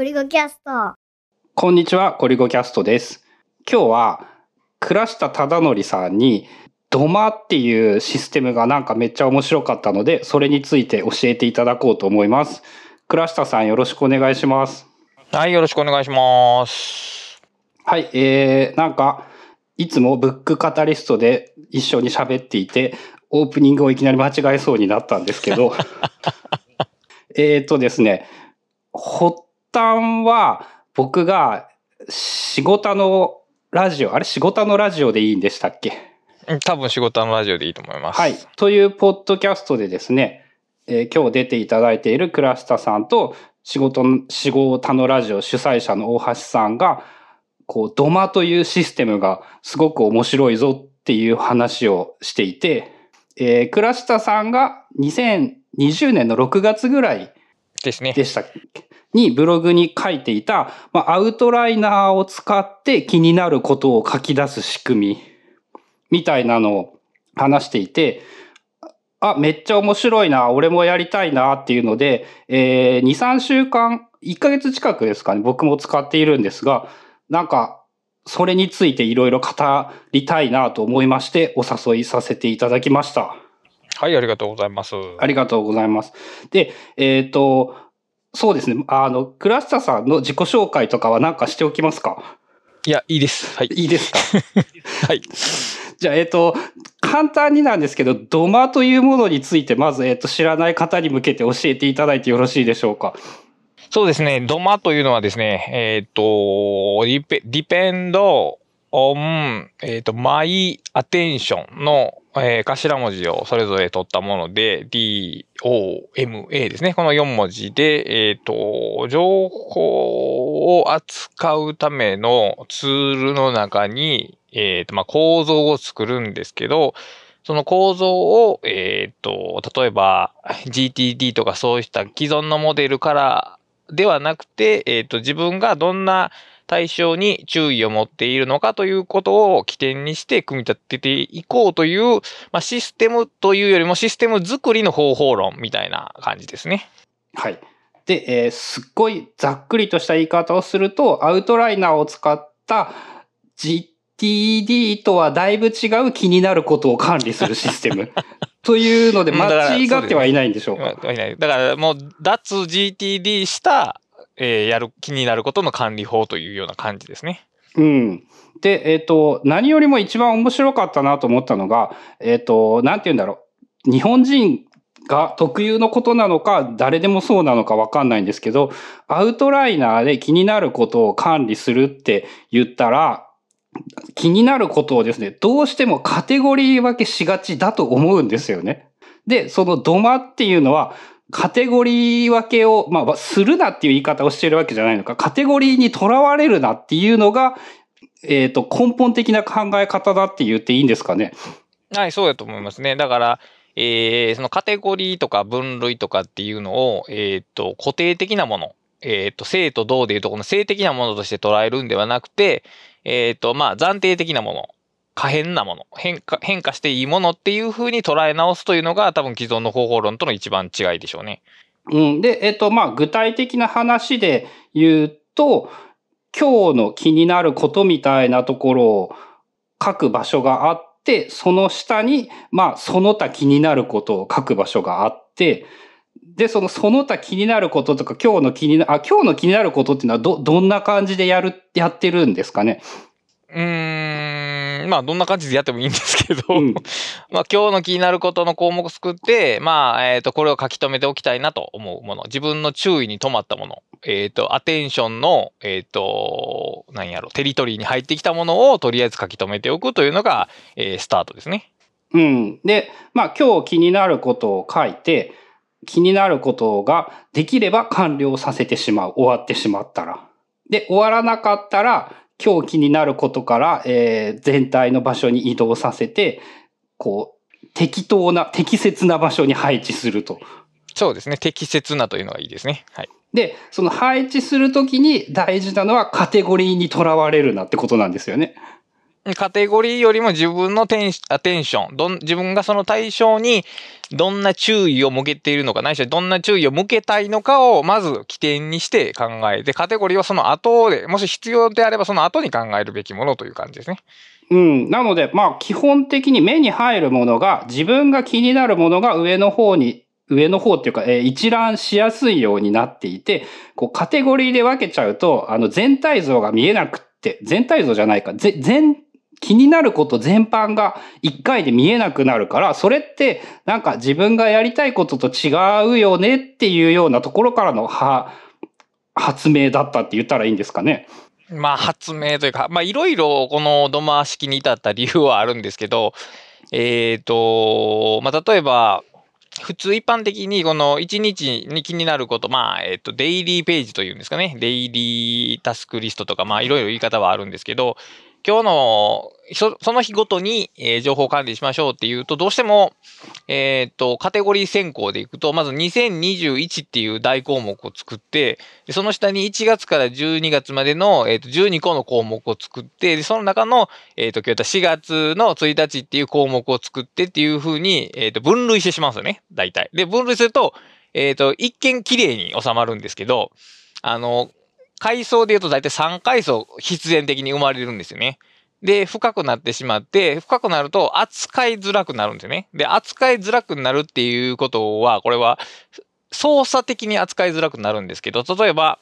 ゴリゴキャスト。こんにちは、ゴリゴキャストです。今日は、倉下忠則さんに、ドマっていうシステムがなんかめっちゃ面白かったので、それについて教えていただこうと思います。倉下さんよろしくお願いします。はい、よろしくお願いします。はい、えー、なんか、いつもブックカタリストで一緒に喋っていて、オープニングをいきなり間違えそうになったんですけど、えっとですね、発端は僕が仕事のラジオ、あれ仕事のラジオでいいんでしたっけ？多分仕事のラジオでいいと思います。はい。というポッドキャストでですね、えー今日出ていただいている倉下さんと仕事の、仕事のラジオ主催者の大橋さんが、こう、ドマというシステムがすごく面白いぞっていう話をしていて、えー倉下さんが2020年の6月ぐらいでしたっけ？にブログに書いていた、まあ、アウトライナーを使って気になることを書き出す仕組みみたいなのを話していて、あ、めっちゃ面白いな、俺もやりたいなっていうので、えー、2、3週間、1ヶ月近くですかね、僕も使っているんですが、なんか、それについていろいろ語りたいなと思いまして、お誘いさせていただきました。はい、ありがとうございます。ありがとうございます。で、えっ、と、そうですね。あの、倉下さんの自己紹介とかは何かしておきますか？いや、いいです。はい。いいですか？はい。じゃあ、えっ、と、簡単になんですけど、ドマというものについて、まず、えっ、と、知らない方に向けて教えていただいてよろしいでしょうか？そうですね。ドマというのはですね、えっ、と、depe、depend、on、えっ、と、 my、attention の、えー頭文字をそれぞれ取ったもので、D、O、M、A ですね。この4文字で、えっ、と、情報を扱うためのツールの中に、えっ、と、まあ、構造を作るんですけど、その構造を、えっ、と、例えば GTD とかそうした既存のモデルからではなくて、えっ、と、自分がどんな対象に注意を持っているのかということを起点にして組み立てていこうという、まあ、システムというよりもシステム作りの方法論みたいな感じですね。はい。で、えーすっごいざっくりとした言い方をすると、アウトライナーを使った GTD とはだいぶ違う気になることを管理するシステム。というので、間違ってはいないんでしょうか？だからもう脱 GTD した、えーやる気になることの管理法というような感じですね。うん。で、えっ、と、何よりも一番面白かったなと思ったのが、えっ、と、なんて言うんだろう。日本人が特有のことなのか、誰でもそうなのかわかんないんですけど、アウトライナーで気になることを管理するって言ったら、気になることをですね、どうしてもカテゴリー分けしがちだと思うんですよね。で、そのドマっていうのは、カテゴリー分けを、まあ、するなっていう言い方をしてるわけじゃないのか、カテゴリーにとらわれるなっていうのが、えっ、と、根本的な考え方だって言っていいんですかね。はい、そうだと思いますね。だから、えーそのカテゴリーとか分類とかっていうのを、えっ、と、固定的なもの、えっ、と、正と動でいうとこの性的なものとして捉えるんではなくて、えっ、と、まあ、暫定的なもの、可変なもの、変化、変化していいものっていう風に捉え直すというのが多分既存の方法論との一番違いでしょうね。うん。で、えっ、と、まあ、具体的な話で言うと、今日の気になることみたいなところを書く場所があって、その下に、まあ、その他気になることを書く場所があって、で、そのその他気になることとか、今日の気にな、あ、今日の気になることっていうのはど、どんな感じでやる、やってるんですかね？うーん、まあ、どんな感じでやってもいいんですけど、うん まあ、今日の気になることの項目を作って、まあ、えっ、と、これを書き留めておきたいなと思うもの。自分の注意に留まったもの。えっ、と、アテンションの、えっ、と、何やろ、テリトリーに入ってきたものをとりあえず書き留めておくというのが、えースタートですね。うん。で、まあ今日気になることを書いて、気になることができれば完了させてしまう。終わってしまったら。で、終わらなかったら、今日気になることから、えー全体の場所に移動させて、こう、適当な、適切な場所に配置すると。そうですね。適切なというのがいいですね。はい。で、その配置するときに大事なのはカテゴリーにとらわれるなってことなんですよね。カテゴリーよりも自分のテンアテンション、どん自分がその対象にどんな注意を向けているのか、ないしはどんな注意を向けたいのかをまず起点にして考えて、カテゴリーはその後で、もし必要であればその後に考えるべきものという感じですね。うん。なので、まあ、基本的に目に入るものが、自分が気になるものが上の方に、上の方っていうか、えー、一覧しやすいようになっていて、こう、カテゴリーで分けちゃうと、あの、全体像が見えなくって、全体像じゃないか、全気になること全般が一回で見えなくなるから、それってなんか自分がやりたいことと違うよねっていうようなところからの発明だったって言ったらいいんですかね？まあ発明というか、まあいろいろこの土間式に至った理由はあるんですけど、えっ、ー、と、まあ例えば、普通一般的にこの1日に気になること、まあ、えっ、と、デイリーページというんですかね。デイリータスクリストとか、まあ、いろいろ言い方はあるんですけど、今日の、その日ごとに、えー、情報管理しましょうっていうと、どうしても、えっ、と、カテゴリー選考でいくと、まず2021っていう大項目を作って、その下に1月から12月までの、えー、と12個の項目を作って、その中の、えっ、と、今日4月の1日っていう項目を作ってっていうふうに、えっ、と、分類してしまうんですよね。大体。で、分類すると、えっ、と、一見綺麗に収まるんですけど、あの、階層で言うと大体3階層必然的に生まれるんですよね。で、深くなってしまって、深くなると扱いづらくなるんですよね。で、扱いづらくなるっていうことは、これは操作的に扱いづらくなるんですけど、例えば、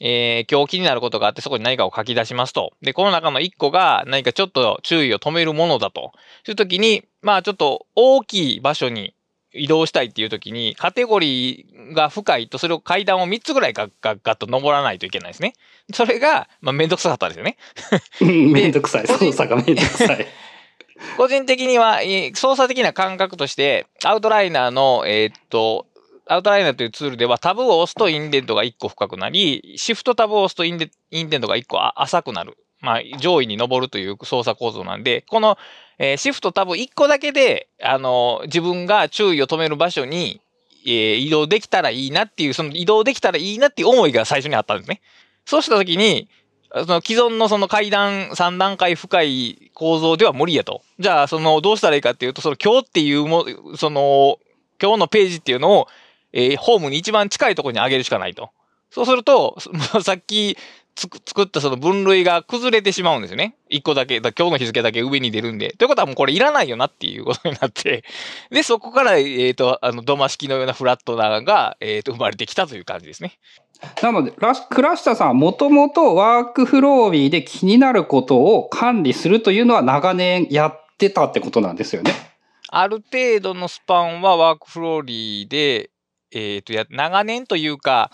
えー、今日気になることがあってそこに何かを書き出しますと。で、この中の1個が何かちょっと注意を止めるものだと。そういう時に、まあちょっと大きい場所に移動したいっていう時に、カテゴリーが深いと、それを階段を3つぐらいガッガッガッと登らないといけないですね。それが、まあ、めんどくさかったですよね。めんどくさい。操作がめんどくさい。個人的には、操作的な感覚として、アウトライナーの、えー、っと、アウトライナーというツールではタブを押すとインデントが1個深くなり、シフトタブを押すとインデントが1個浅くなる。まあ、上位に登るという操作構造なんで、このえー、シフトタブ1個だけで、あの、自分が注意を止める場所に、えー、移動できたらいいなっていう、その移動できたらいいなっていう思いが最初にあったんですね。そうしたときに、その既存のその階段3段階深い構造では無理やと。じゃあ、その、どうしたらいいかっていうと、その今日っていうも、その、今日のページっていうのを、えー、ホームに一番近いところに上げるしかないと。そうすると、さっき作ったその分類が崩れてしまうんですよね。一個だけ、だ今日の日付だけ上に出るんで。ということはもうこれいらないよなっていうことになって、で、そこから、えっ、ー、と、あの、土間式のようなフラットナーが、えっ、ー、と、生まれてきたという感じですね。なので、倉下さんはもともとワークフロービーで気になることを管理するというのは長年やってたってことなんですよね。ある程度のスパンはワークフローリーで、えっ、ー、と、や、長年というか、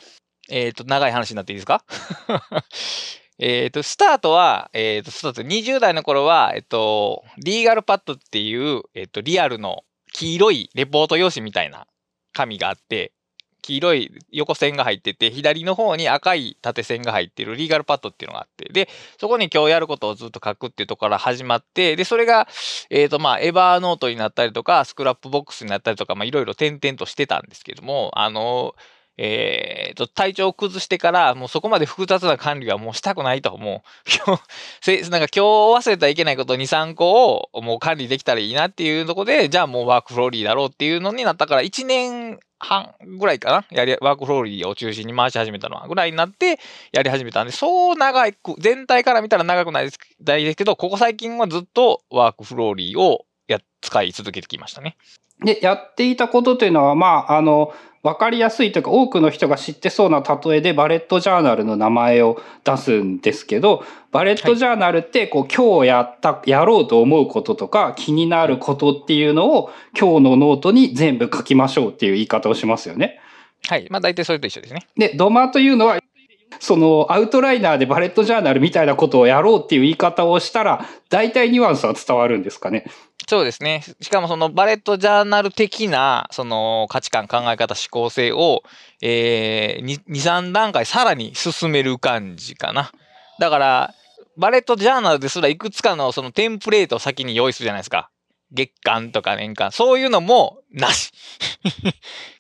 えっ、ー、と、長い話になっていいですか？えっと、スタートは、えっ、ー、と、スタート、20代の頃は、えっ、ー、と、リーガルパッドっていう、えっ、と、リアルの黄色いレポート用紙みたいな紙があって、黄色い横線が入ってて、左の方に赤い縦線が入ってるリーガルパッドっていうのがあって、で、そこに今日やることをずっと書くっていうところから始まって、で、それが、えっ、ー、と、まあ、 Evernote になったりとか、 Scrapbox になったりとか、まあ、いろいろ転々としてたんですけども、あのーえー、と、体調を崩してから、もうそこまで複雑な管理はもうしたくないと。もう、今日、なんか今日忘れたらいけないこと2、3個をもう管理できたらいいなっていうところで、じゃあもう WorkFlowy だろうっていうのになったから、1年半ぐらいかなやり、 WorkFlowy を中心に回し始めたのはぐらいになってやり始めたんで、そう長い、全体から見たら長くないですですけど、ここ最近はずっと WorkFlowy をや、使い続けてきましたね。で、やっていたことというのは、まあ、あの、わかりやすいというか多くの人が知ってそうな例えでバレットジャーナルの名前を出すんですけど、バレットジャーナルってこう今日やった、やろうと思うこととか気になることっていうのを今日のノートに全部書きましょうっていう言い方をしますよね。はい。まあ大体それと一緒ですね。で、 DoMA というのはそのアウトライナーでバレットジャーナルみたいなことをやろうっていう言い方をしたら、大体ニュアンスは伝わるんですかね？そうですね。しかもそのバレットジャーナル的な、その価値観、考え方、思考性を、えー、2、3段階さらに進める感じかな。だから、バレットジャーナルですらいくつかのそのテンプレートを先に用意するじゃないですか。月間とか年間。そういうのもなし。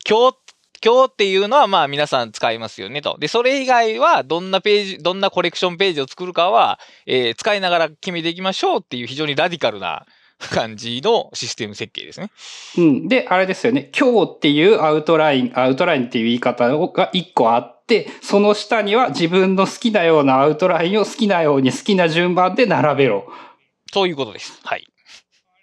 今日、今日っていうのはまあ皆さん使いますよねと。で、それ以外はどんなページ、どんなコレクションページを作るかは、えー、使いながら決めていきましょうっていう非常にラディカルな 感じのシステム設計ですね。うん。で、あれですよね。今日っていうアウトライン、アウトラインっていう言い方が一個あって、その下には自分の好きなようなアウトラインを好きなように好きな順番で並べろ。そういうことです。はい。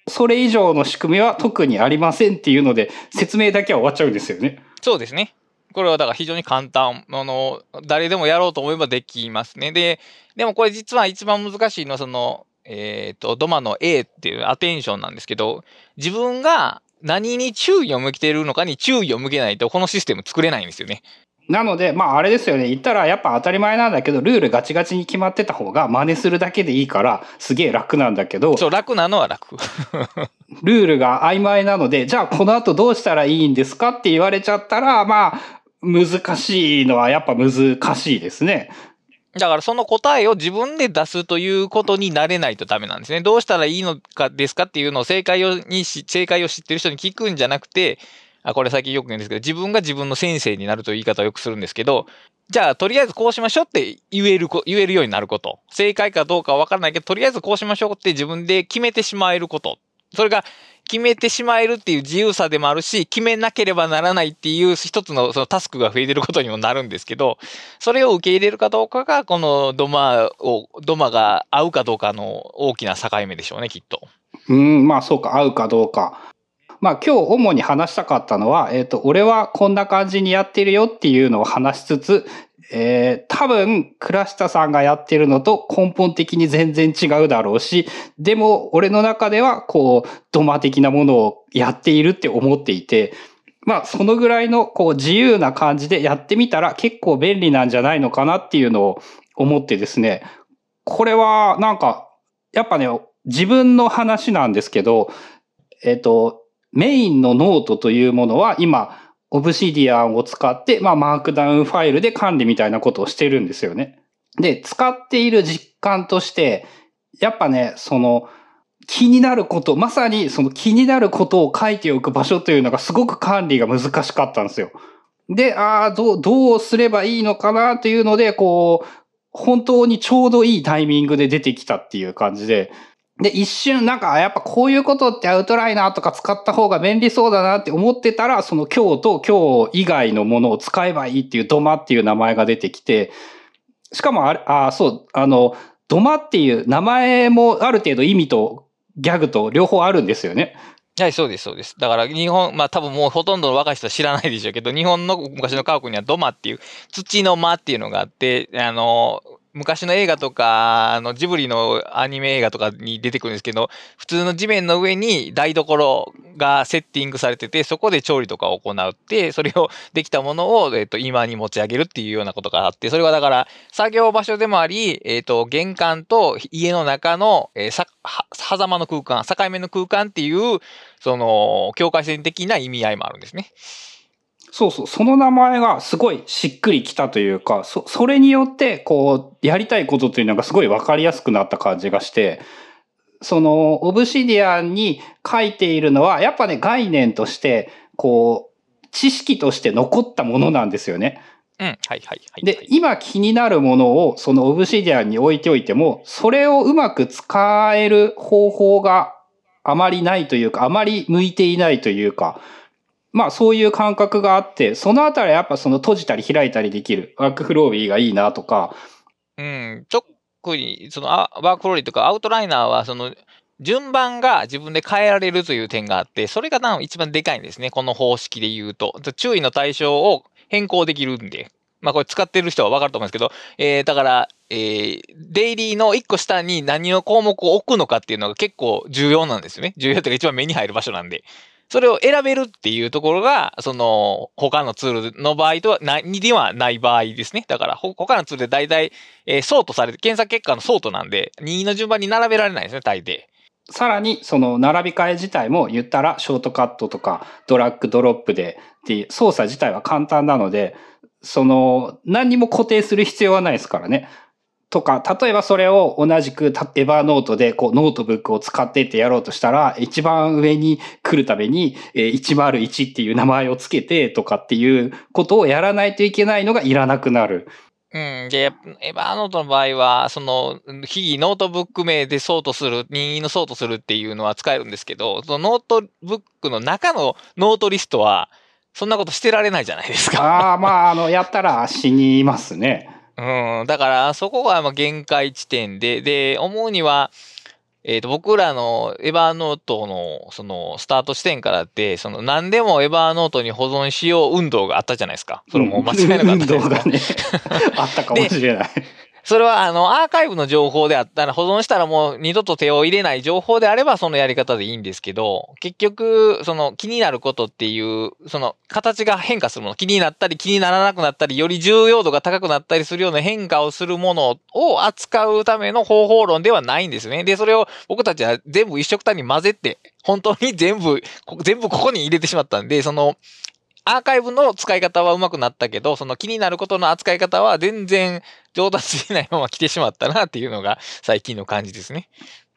それ以上の仕組みは特にありませんっていうので、説明だけは終わっちゃうんですよね。そうですね。これはだから非常に簡単。あの、誰でもやろうと思えばできますね。で、でもこれ実は一番難しいのはその、えっ、ー、と、ドマの A っていうアテンションなんですけど、自分が何に注意を向けているのかに注意を向けないと、このシステム作れないんですよね。なので、まああれですよね。言ったらやっぱ当たり前なんだけど、ルールガチガチに決まってた方が真似するだけでいいから、すげえ楽なんだけど。そう、楽なのは楽。ルールが曖昧なので、じゃあこの後どうしたらいいんですかって言われちゃったら、まあ、難しいのはやっぱ難しいですね。だからその答えを自分で出すということになれないとダメなんですね。どうしたらいいのかですかっていうのを正解をに正解を知ってる人に聞くんじゃなくて、あ、これ最近よく言うんですけど、自分が自分の先生になるという言い方をよくするんですけど、じゃあとりあえずこうしましょうって言える、言えるようになること。正解かどうかはわからないけど、とりあえずこうしましょうって自分で決めてしまえること。それが決めてしまえるっていう自由さでもあるし、決めなければならないっていう一つのそのタスクが増えてることにもなるんですけど、それを受け入れるかどうかが、このドマを、ドマが合うかどうかの大きな境目でしょうね、きっと。うん、まあそうか、合うかどうか。まあ今日主に話したかったのは、えっ、ー、と、俺はこんな感じにやってるよっていうのを話しつつ、えー、多分、倉下さんがやってるのと根本的に全然違うだろうし、でも、俺の中では、こう、 DoMA 的なものをやっているって思っていて、まあ、そのぐらいの、こう、自由な感じでやってみたら結構便利なんじゃないのかなっていうのを思ってですね、これは、なんか、やっぱね、自分の話なんですけど、えっ、ー、と、メインのノートというものは今、 Obsidian を使って、まあ、マークダウンファイルで管理みたいなことをしてるんですよね。で、使っている実感として、やっぱね、その、気になること、まさにその気になることを書いておく場所というのがすごく管理が難しかったんですよ。で、ああ、どう、どうすればいいのかなというので、こう、本当にちょうどいいタイミングで出てきたっていう感じで、で、一瞬なんか、やっぱこういうことってアウトライナーとか使った方が便利そうだなって思ってたら、その今日と今日以外のものを使えばいいっていうドマっていう名前が出てきて、しかもあれ、あ、そう、あの、ドマっていう名前もある程度意味とギャグと両方あるんですよね。はい、そうです、そうです。だから日本、まあ多分もうほとんどの若い人は知らないでしょうけど、日本の昔の家屋には土間っていう、土の間っていうのがあって、あの、昔の映画とか、あの、ジブリのアニメ映画とかに出てくるんですけど、普通の地面の上に台所がセッティングされてて、そこで調理とかを行って、それをできたものを、えっ、と、今に持ち上げるっていうようなことがあって、それはだから、作業場所でもあり、えっ、と、玄関と家の中の、えー、さ、は、狭間の空間、境目の空間っていう、その、境界線的な意味合いもあるんですね。そうそう、その名前がすごいしっくりきたというか、そ、それによって、こう、やりたいことというのがすごいわかりやすくなった感じがして、その、オブシディアンに書いているのは、やっぱね、概念として、こう、知識として残ったものなんですよね。うん、はいはいはい。で、今気になるものを、そのオブシディアンに置いておいても、それをうまく使える方法があまりないというか、あまり向いていないというか、まあそういう感覚があって、そのあたりやっぱその閉じたり開いたりできるワークフロービーがいいなとか。うん、特にそのワークフロービーとかアウトライナーはその順番が自分で変えられるという点があって、それが一番でかいんですね。この方式で言うと。注意の対象を変更できるんで。まあこれ使ってる人はわかると思うんですけど、えー、だから、えー、デイリーの一個下に何の項目を置くのかっていうのが結構重要なんですよね。重要というか一番目に入る場所なんで。それを選べるっていうところが、その、他のツールの場合とは、な、にではない場合ですね。だから、他のツールで大体、えー、ソートされて、検索結果のソートなんで、2の順番に並べられないですね、大抵。さらに、その並び替え自体も言ったら、ショートカットとか、ドラッグドロップで、っていう操作自体は簡単なので、その、何にも固定する必要はないですからね。とか、例えばそれを同じく Evernote でこうノートブックを使ってってやろうとしたら、一番上に来るために、えー、101っていう名前をつけてとかっていうことをやらないといけないのがいらなくなる。うん。で、 Evernote の場合は、その、非ノートブック名でソートする、任意のソートするっていうのは使えるんですけど、そのノートブックの中のノートリストは、そんなことしてられないじゃないですか。ああ、まあ、あの、やったら死にますね。うん。だから、そこがまあ限界地点で、で、思うには、えっ、ー、と、僕らのエヴァーノートの、その、スタート地点からって、その、何でもエヴァーノートに保存しよう運動があったじゃないですか。それも間違いなかった、運動がね、あったかもしれない。それは、あの、アーカイブの情報であったら、保存したらもう二度と手を入れない情報であれば、そのやり方でいいんですけど、結局、その気になることっていう、その形が変化するもの、気になったり気にならなくなったり、より重要度が高くなったりするような変化をするものを扱うための方法論ではないんですね。で、それを僕たちは全部一色単に混ぜて、本当に全部、全部ここに入れてしまったんで、その、アーカイブの使い方は上手くなったけど、その気になることの扱い方は全然上達しないまま来てしまったなっていうのが最近の感じですね。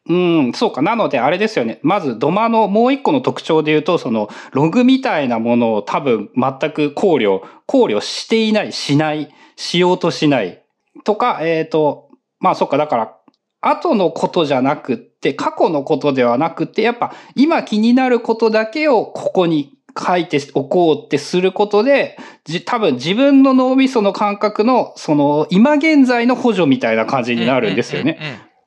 うん、そうか。なので、あれですよね。まず、ドマのもう一個の特徴で言うと、その、ログみたいなものを多分全く考慮、考慮していない、しない、しようとしない。とか、えっ、ー、と、まあ、そっか。だから、後のことじゃなくって、過去のことではなくて、やっぱ、今気になることだけをここに書いておこうってすることで、多分自分の脳みその感覚の、その、今現在の補助みたいな感じになるんですよね。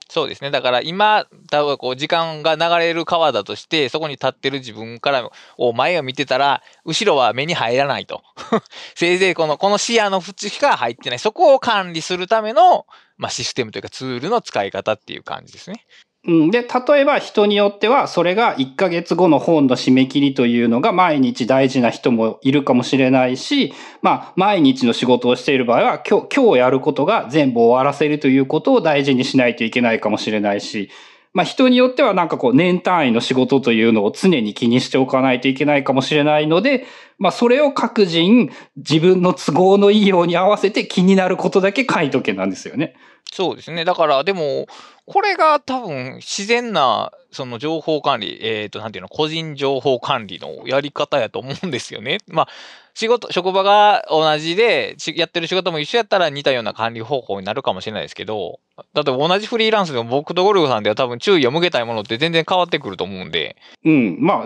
そうですね。だから今、多分こう時間が流れる川だとして、そこに立ってる自分からを前を見てたら、後ろは目に入らないと。せいぜいこの、この視野の縁しか入ってない。そこを管理するための、まあ、システムというかツールの使い方っていう感じですね。うん。で、例えば人によっては、それが1ヶ月後の本の締め切りというのが毎日大事な人もいるかもしれないし、まあ、毎日の仕事をしている場合は、今日、今日やることが全部終わらせるということを大事にしないといけないかもしれないし、まあ人によってはなんかこう年単位の仕事というのを常に気にしておかないといけないかもしれないので、まあそれを各人自分の都合のいいように合わせて気になることだけ書いとけなんですよね。そうですね。だからでも、これが多分自然な、その情報管理、えっ、ー、と、なんていうの、個人情報管理のやり方やと思うんですよね。まあ、仕事、職場が同じで、やってる仕事も一緒やったら似たような管理方法になるかもしれないですけど、だって同じフリーランスでも僕とゴルフさんでは多分注意を向けたいものって全然変わってくると思うんで。うん、まあ、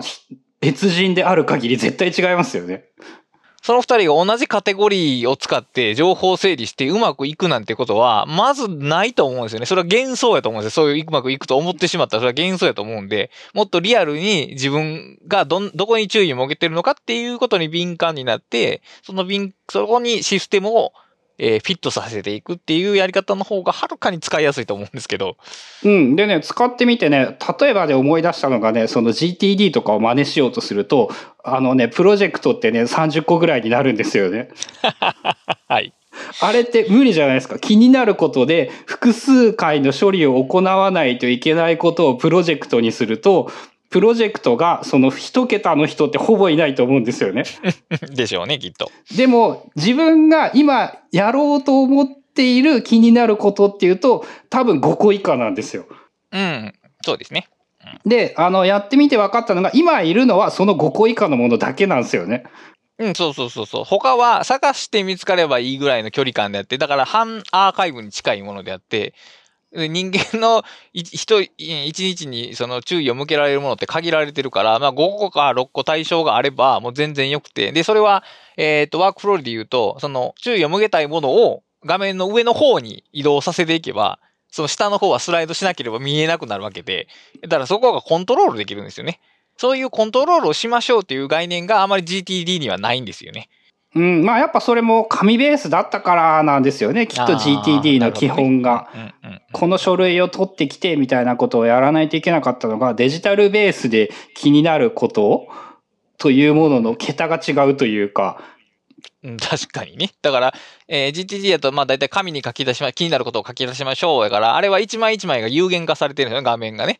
別人である限り絶対違いますよね。その二人が同じカテゴリーを使って情報整理してうまくいくなんてことは、まずないと思うんですよね。それは幻想やと思うんですよ。そういううまくいくと思ってしまったらそれは幻想やと思うんで、もっとリアルに自分がど、どこに注意を向けてるのかっていうことに敏感になって、その敏、そこにシステムをえー、フィットさせていくっていうやり方の方がはるかに使いやすいと思うんですけど。うん。でね、使ってみてね、例えばで思い出したのがね、その GTD とかを真似しようとすると、あのね、プロジェクトってね、30個ぐらいになるんですよね。はい。あれって無理じゃないですか。気になることで複数回の処理を行わないといけないことをプロジェクトにすると、プロジェクトがその一桁の人ってほぼいないと思うんですよね。でしょうね、きっと。でも自分が今やろうと思っている気になることっていうと多分5個以下なんですよ。うん、そうですね。で、あの、やってみて分かったのが、今いるのはその5個以下のものだけなんですよね。うん、そうそうそうそう。他は探して見つかればいいぐらいの距離感であって、だから半アーカイブに近いものであって、人間の一日にその注意を向けられるものって限られてるから、まあ5個か6個対象があればもう全然良くて、で、それは、えっ、ー、と、ワークフローで言うと、その注意を向けたいものを画面の上の方に移動させていけば、その下の方はスライドしなければ見えなくなるわけで、だからそこがコントロールできるんですよね。そういうコントロールをしましょうっていう概念があまり GTD にはないんですよね。うん、まあやっぱそれも紙ベースだったからなんですよね。きっと GTD の基本が。この書類を取ってきてみたいなことをやらないといけなかったのが、デジタルベースで気になることというものの桁が違うというか、うん、確かにね。だから、えー、GTD だと、まあ大体紙に書き出しま、気になることを書き出しましょう。だから、あれは一枚一枚が有限化されてるんですよね、画面がね。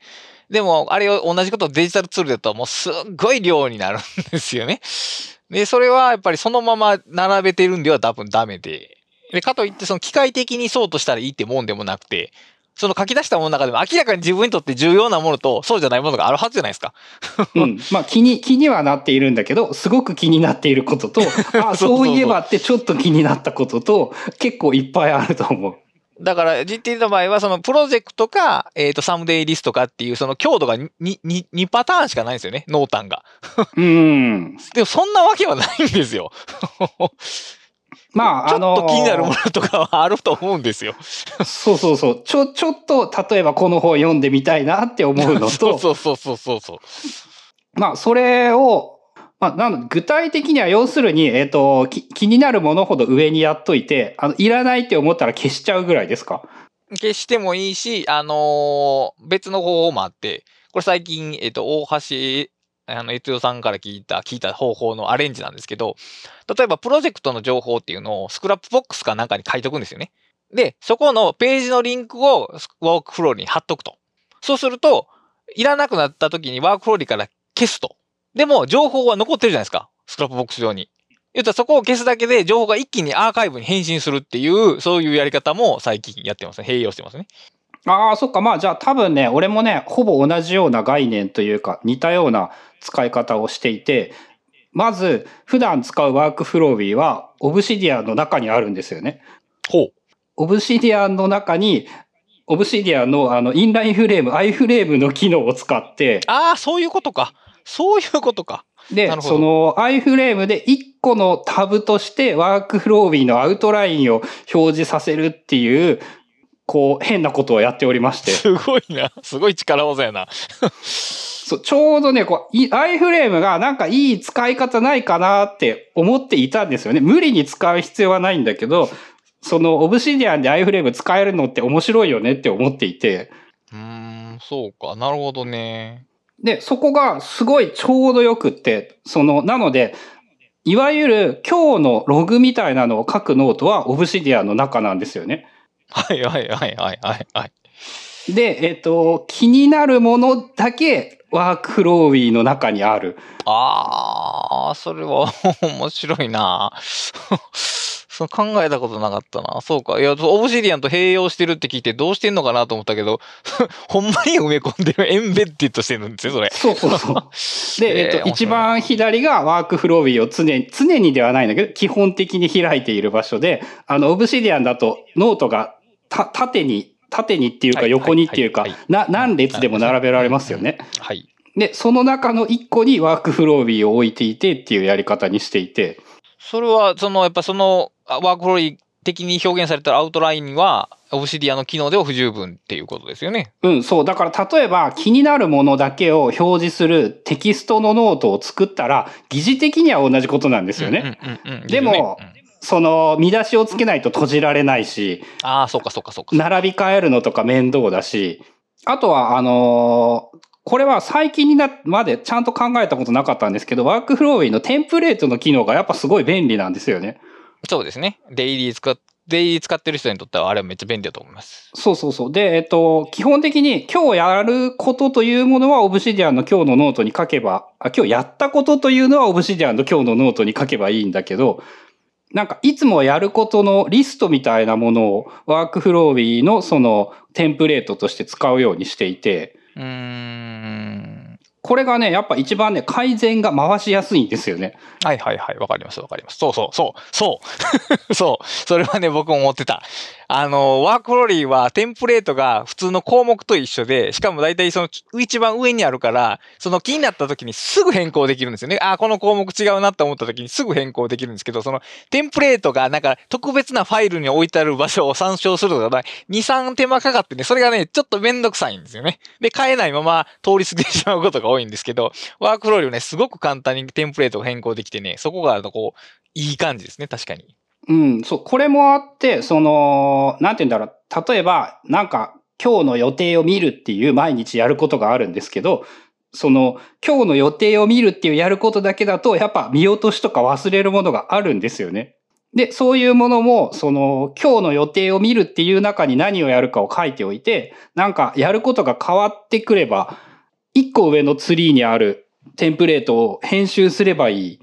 でも、あれを同じことをデジタルツールだともうすっごい量になるんですよね。で、それはやっぱりそのまま並べてるんでは多分ダメで、で、かといってその機械的にそうとしたらいいってもんでもなくて、その書き出したものの中でも明らかに自分にとって重要なものとそうじゃないものがあるはずじゃないですか。うん。まあ気に、気にはなっているんだけど、すごく気になっていることと、あ、そういえばってちょっと気になったことと、結構いっぱいあると思う。だから、GT の場合は、そのプロジェクトか、えっ、と、サムデイリストかっていう、その強度が 2, 2, 2パターンしかないんですよね、濃淡が。うん。でも、そんなわけはないんですよ。まあ、ちょっと気になるものとかはあると思うんですよ。そうそうそう。ちょ、ちょっと、例えばこの本読んでみたいなって思うの そうと、そうそうそうそうそう。まあ、それを、まあ、なの具体的には要するに、えっ、と、気になるものほど上にやっといて、あの、いらないって思ったら消しちゃうぐらいですか？消してもいいし、あのー別の方法もあって、これ最近、えっ、と、大橋、あの、悦夫さんから聞いた、聞いた方法のアレンジなんですけど、例えばプロジェクトの情報っていうのを Scrapbox かなんかに書いとくんですよね。で、そこのページのリンクを WorkFlowy に貼っとくと。そうすると、いらなくなった時に WorkFlowy から消すと。でも、情報は残ってるじゃないですか。 Scrapbox 上に。言ったらそこを消すだけで情報が一気にアーカイブに変身するっていう、そういうやり方も最近やってますね。併用してますね。ああ、そっか。まあ、じゃあ多分ね、俺もね、ほぼ同じような概念というか、似たような使い方をしていて、まず、普段使うワークフロービーは、 Obsidian の中にあるんですよね。ほう。 Obsidian の中に、 Obsidian のあの、インラインフレーム、 iframe の機能を使って、ああ、そういうことか。そういうことか。でその、 iframe で1個のタブとしてワークフロービーのアウトラインを表示させるっていう、こう、変なことをやっておりまして。すごいな。すごい力技やな。そう、ちょうどね、こう、いアイフレームがなんかいい使い方ないかなって思っていたんですよね。無理に使う必要はないんだけど、そのオブシディアンでアイフレーム使えるのって面白いよねって思っていて、うーん、そうか。なるほどね。で、そこがすごいちょうどよくって、その、なので、いわゆる今日のログみたいなのを書くノートは Obsidian の中なんですよね。はいはいはいはいはいはい。で、えっ、と、気になるものだけワークフロービーの中にある。ああ、それは 面白いな。そう考えたことなかったな。そうか。いや、 Obsidian と併用してるって聞いてどうしてんのかなと思ったけど、ほんまに埋め込んでる エンベッディットしてるんですよ、それ。そうそうそう。で、えっ、ー面白い一番左がワークフロービーを常に、常にではないんだけど、基本的に開いている場所で、あの、 Obsidian だとノートがた縦に、縦にっていうかはい横にっていうかな、何列でも並べられますよね。はい。で、その中の一個にワークフロービーを置いていてっていうやり方にしていて、それは、その、やっぱその、あ WorkFlowy 的に表現されたアウトラインは、 Obsidian の機能では不十分っていうことですよね。うん、そう。だから例えば気になるものだけを表示するテキストのノートを作ったら、疑似的には同じことなんですよね。でもうんその見出しをつけないと閉じられないし、ああ、そうかそうかそうか。並び替えるのとか面倒だし、あとは、あのーこれは最近になまでちゃんと考えたことなかったんですけど、 WorkFlowy のテンプレートの機能がやっぱすごい便利なんですよね。そうですね。デイリー使っ、デイリー使ってる人にとってはあれはめっちゃ便利だと思います。そうそうそう。で、えっと、基本的に今日やることというものは Obsidian の今日のノートに書けば、あ今日やったことというのは Obsidian の今日のノートに書けばいいんだけど、なんかいつもやることのリストみたいなものを WorkFlowy のそのテンプレートとして使うようにしていて、うーん。これがね、やっぱ一番ね、改善が回しやすいんですよね。はいはいはい。わかりますわかります。そうそうそう。そう。そう。それはね、僕も思ってた。あの、ワークローリーはテンプレートが普通の項目と一緒で、しかも大体その一番上にあるから、その気になった時にすぐ変更できるんですよね。あ、この項目違うなって思った時にすぐ変更できるんですけど、そのテンプレートがなんか特別なファイルに置いてある場所を参照するのが2、3手間かかってね、それがね、ちょっとめんどくさいんですよね。で、変えないまま通り過ぎてしまうことが多いんですけど、ワークローリーはね、すごく簡単にテンプレートが変更できてね、そこがあるとこう、いい感じですね、確かに。うん、そう、これもあって、その、なんて言うんだろう。例えば、なんか、今日の予定を見るっていう毎日やることがあるんですけど、その、今日の予定を見るっていうやることだけだと、やっぱ見落としとか忘れるものがあるんですよね。で、そういうものも、その、今日の予定を見るっていう中に何をやるかを書いておいて、なんか、やることが変わってくれば、一個上のツリーにあるテンプレートを編集すればいい。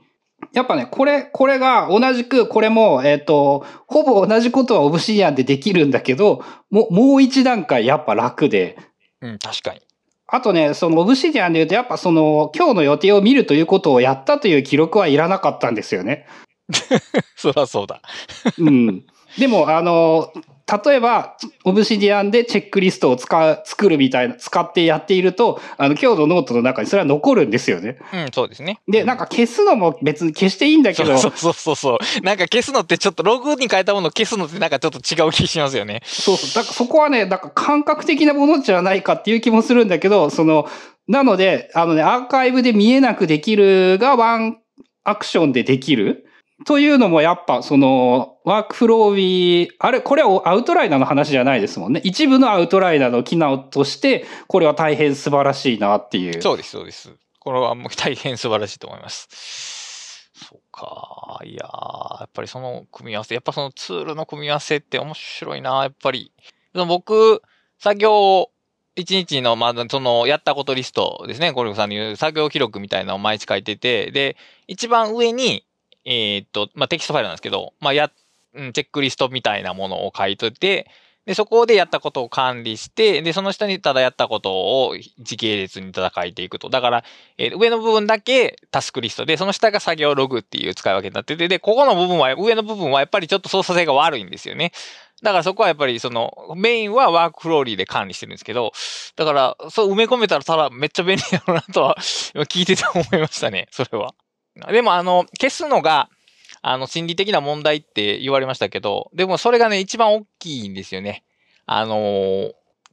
やっぱね、これ、これが同じく、これも、えっ、と、ほぼ同じことはオブシディアンでできるんだけど、もう、もう一段階やっぱ楽で、うん、確かに。あとね、そのオブシディアンで言うと、やっぱその、今日の予定を見るということをやったという記録はいらなかったんですよね。そりゃそうだ。うん。でも、あの、例えば、Obsidian でチェックリストを使う、作るみたいな、使ってやっていると、あの、今日のノートの中にそれは残るんですよね。うん、そうですね。で、なんか消すのも別に消していいんだけど、そうそうそうそう。なんか消すのってちょっとログに変えたものを消すのってなんかちょっと違う気しますよね。そうそう。だからそこはね、なんか感覚的なものじゃないかっていう気もするんだけど、その、なので、あのね、アーカイブで見えなくできるがワンアクションでできる。というのもやっぱそのワークフローウィー、あれ、これはアウトライナーの話じゃないですもんね。一部のアウトライナーの機能として、これは大変素晴らしいなっていう。そうです、そうです。これはもう大変素晴らしいと思います。そうか。いややっぱりその組み合わせ、やっぱそのツールの組み合わせって面白いな、やっぱり。僕、作業、一日の、まあ、その、やったことリストですね。ゴルフさんの言う作業記録みたいなのを毎日書いてて、で、一番上に、えーっと、まあ、テキストファイルなんですけど、まあ、や、うんチェックリストみたいなものを書いといて、で、そこでやったことを管理して、で、その下にただやったことを時系列にただ書いていくと。だから、えー上の部分だけタスクリストで、その下が作業ログっていう使い分けになってて、で、ここの部分は、上の部分はやっぱりちょっと操作性が悪いんですよね。だからそこはやっぱりその、メインは WorkFlowy で管理してるんですけど、だから、そう埋め込めたらただめっちゃ便利だろうなとは、今聞いてて思いましたね、それは。でもあの、消すのが、あの、心理的な問題って言われましたけど、でもそれがね、一番大きいんですよね。あのー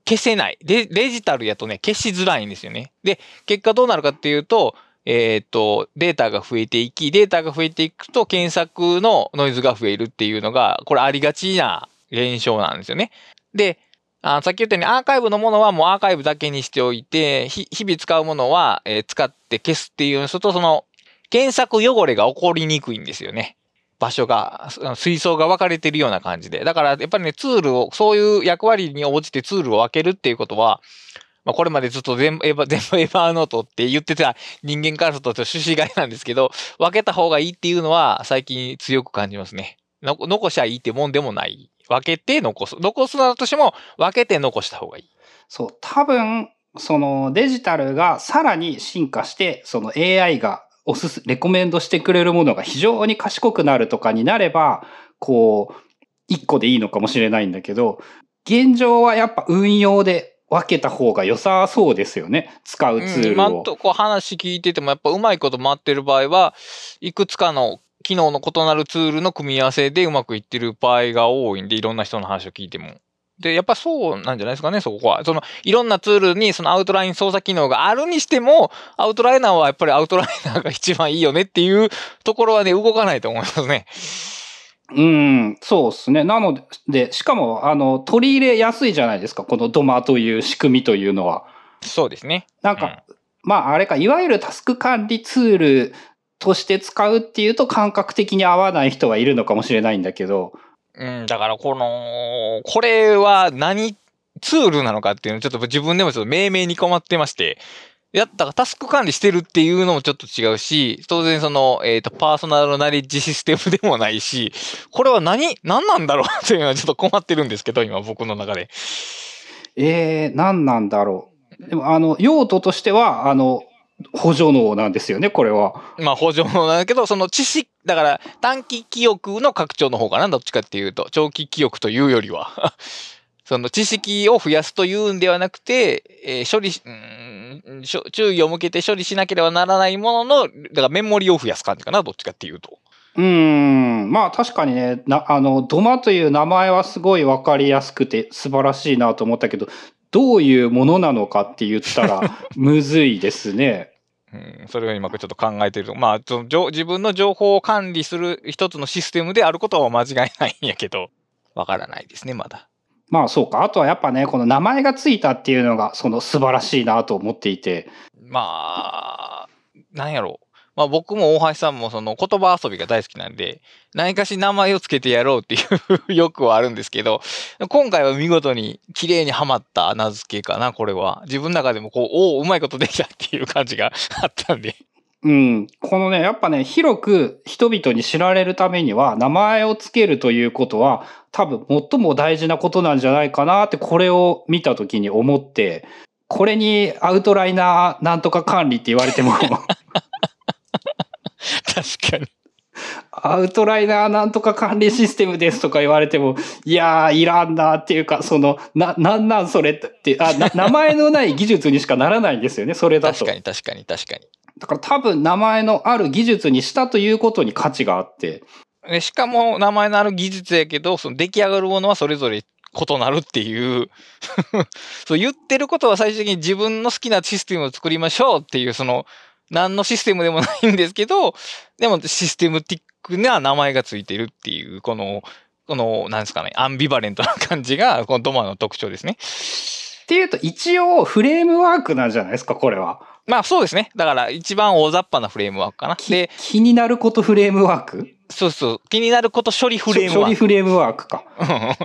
消せない。デジタルやとね、消しづらいんですよね。で、結果どうなるかっていうと、えーと、データが増えていき、データが増えていくと検索のノイズが増えるっていうのが、これありがちな現象なんですよね。で、あさっき言ったようにアーカイブのものはもうアーカイブだけにしておいて、日々使うものは、えー使って消すっていうのと、その、検索汚れが起こりにくいんですよね。場所が、水槽が分かれてるような感じで。だから、やっぱりね、ツールを、そういう役割に応じてツールを分けるっていうことは、まあ、これまでずっと全部エヴァ、全部エヴァーノートって言ってた人間からするとと趣旨外なんですけど、分けた方がいいっていうのは最近強く感じますね。の残しゃいいってもんでもない。分けて残す。残すなとしても分けて残した方がいい。そう、多分、そのデジタルがさらに進化して、その AI がおすす、レコメンドしてくれるものが非常に賢くなるとかになれば、こう、一個でいいのかもしれないんだけど、現状はやっぱ運用で分けた方が良さそうですよね。使うツールを。今んとこ話聞いてても、やっぱうまいこと回ってる場合は、いくつかの機能の異なるツールの組み合わせでうまくいってる場合が多いんで、いろんな人の話を聞いても。で、やっぱそうなんじゃないですかね、そこは。その、いろんなツールにそのアウトライン操作機能があるにしても、アウトライナーはやっぱりアウトライナーが一番いいよねっていうところはね、動かないと思いますね。うん、そうですね。なので、で、しかも、あの、取り入れやすいじゃないですか。このドマという仕組みというのは。そうですね。なんか、まあ、あれか、いわゆるタスク管理ツールとして使うっていうと感覚的に合わない人はいるのかもしれないんだけど、うん、だからこの、これは何ツールなのかっていうのちょっと自分でもちょっと命名に困ってまして、やったらタスク管理してるっていうのもちょっと違うし、当然その、えっ、と、パーソナルナレッジシステムでもないし、これは何、何なんだろうっていうのはちょっと困ってるんですけど、今僕の中で。えー、何なんだろう。でも、あの、用途としては、あの、補助能なんですよね、これは。まあ補助なんだけど、その知識、だから短期記憶の拡張の方かな、どっちかっていうと。長期記憶というよりは。その知識を増やすというんではなくて、えー処理し、うーん注意を向けて処理しなければならないものの、だからメモリを増やす感じかな、どっちかっていうと。うーん、まあ確かにね、なあの、ドマという名前はすごいわかりやすくて素晴らしいなと思ったけど、どういうものなのかって言ったら、むずいですね。うん、それを今ちょっと考えてると。まあ、その情自分の情報を管理する一つのシステムであることは間違いないんやけど、わからないですね、まだ。まあそうか。あとはやっぱね、この名前がついたっていうのが、その素晴らしいなと思っていて。まあ、なんやろう。まあ僕も大橋さんもその言葉遊びが大好きなんで、何かし名前をつけてやろうっていう 欲はあるんですけど、今回は見事に綺麗にはまった名付けかな、これは。自分の中でもこう、おお、うまいことできたっていう感じがあったんで。うん。このね、やっぱね、広く人々に知られるためには、名前をつけるということは、多分最も大事なことなんじゃないかなって、これを見たときに思って、これにアウトライナーなんとか管理って言われても、確かに。アウトライナーなんとか管理システムですとか言われても、いやー、いらんなっていうか、その、な、なんなんそれって、あ、な名前のない技術にしかならないんですよね、それだと。確かに確かに確かに。だから多分名前のある技術にしたということに価値があって、でしかも名前のある技術やけど、その出来上がるものはそれぞれ異なるっていう そう言ってることは最終的に自分の好きなシステムを作りましょうっていう、その、何のシステムでもないんですけど、でもシステムティックな名前がついてるっていう、この、この、なんですかね、アンビバレントな感じが、このドマの特徴ですね。っていうと一応フレームワークなんじゃないですか、これは。まあそうですね。だから一番大雑把なフレームワークかな。きで、気になることフレームワーク？そうそう、気になること処理フレームワーク処理フレームワークか。